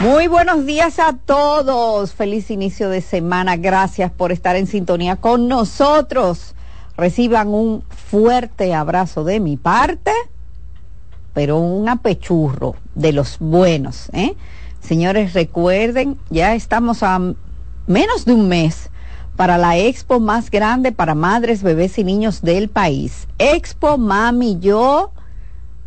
Muy buenos días a todos. Feliz inicio de semana. Gracias por estar en sintonía con nosotros. Reciban un fuerte abrazo de mi parte, pero un apechurro de los buenos. ¿eh? Señores, recuerden, ya estamos a menos de un mes para la expo más grande para madres, bebés y niños del país. Expo Mami Yo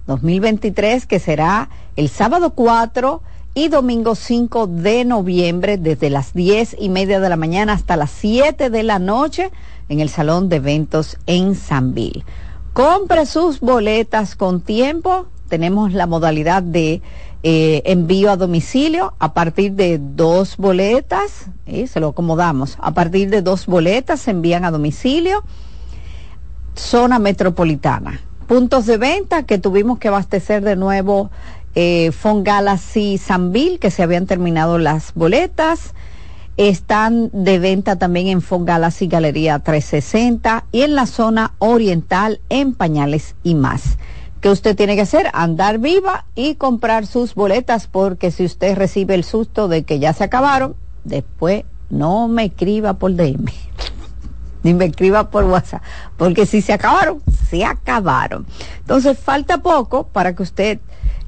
2023, que será el sábado 4 y domingo 5 de noviembre desde las 10 y media de la mañana hasta las 7 de la noche en el Salón de Eventos en Sanville. Compre sus boletas con tiempo. Tenemos la modalidad de eh, envío a domicilio a partir de dos boletas, y se lo acomodamos, a partir de dos boletas se envían a domicilio, zona metropolitana. Puntos de venta que tuvimos que abastecer de nuevo eh, Galaxy Sanville, que se habían terminado las boletas. Están de venta también en Fon Galaxy Galería 360 y en la zona oriental en Pañales y más. ¿Qué usted tiene que hacer? Andar viva y comprar sus boletas porque si usted recibe el susto de que ya se acabaron, después no me escriba por DM ni me escriba por WhatsApp, porque si se acabaron, se acabaron. Entonces falta poco para que usted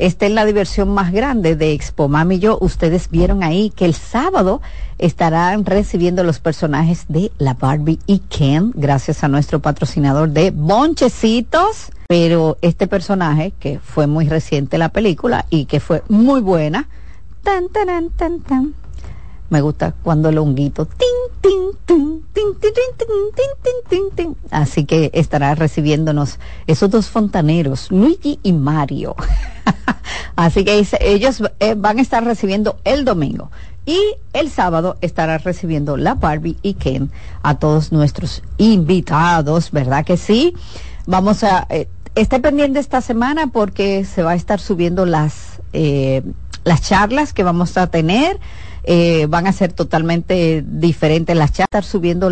esté en la diversión más grande de Expo Mami Yo. Ustedes vieron ahí que el sábado estarán recibiendo los personajes de la Barbie y Ken, gracias a nuestro patrocinador de Bonchecitos. Pero este personaje, que fue muy reciente la película y que fue muy buena, tan, tan, tan, tan, me gusta cuando el honguito. Así que estará recibiéndonos esos dos fontaneros, Luigi y Mario. Así que ellos van a estar recibiendo el domingo. Y el sábado estará recibiendo la Barbie y Ken a todos nuestros invitados, ¿verdad que sí? Vamos a... Eh, esté pendiente esta semana porque se va a estar subiendo las, eh, las charlas que vamos a tener. Eh, van a ser totalmente diferentes. Las charlas, subiendo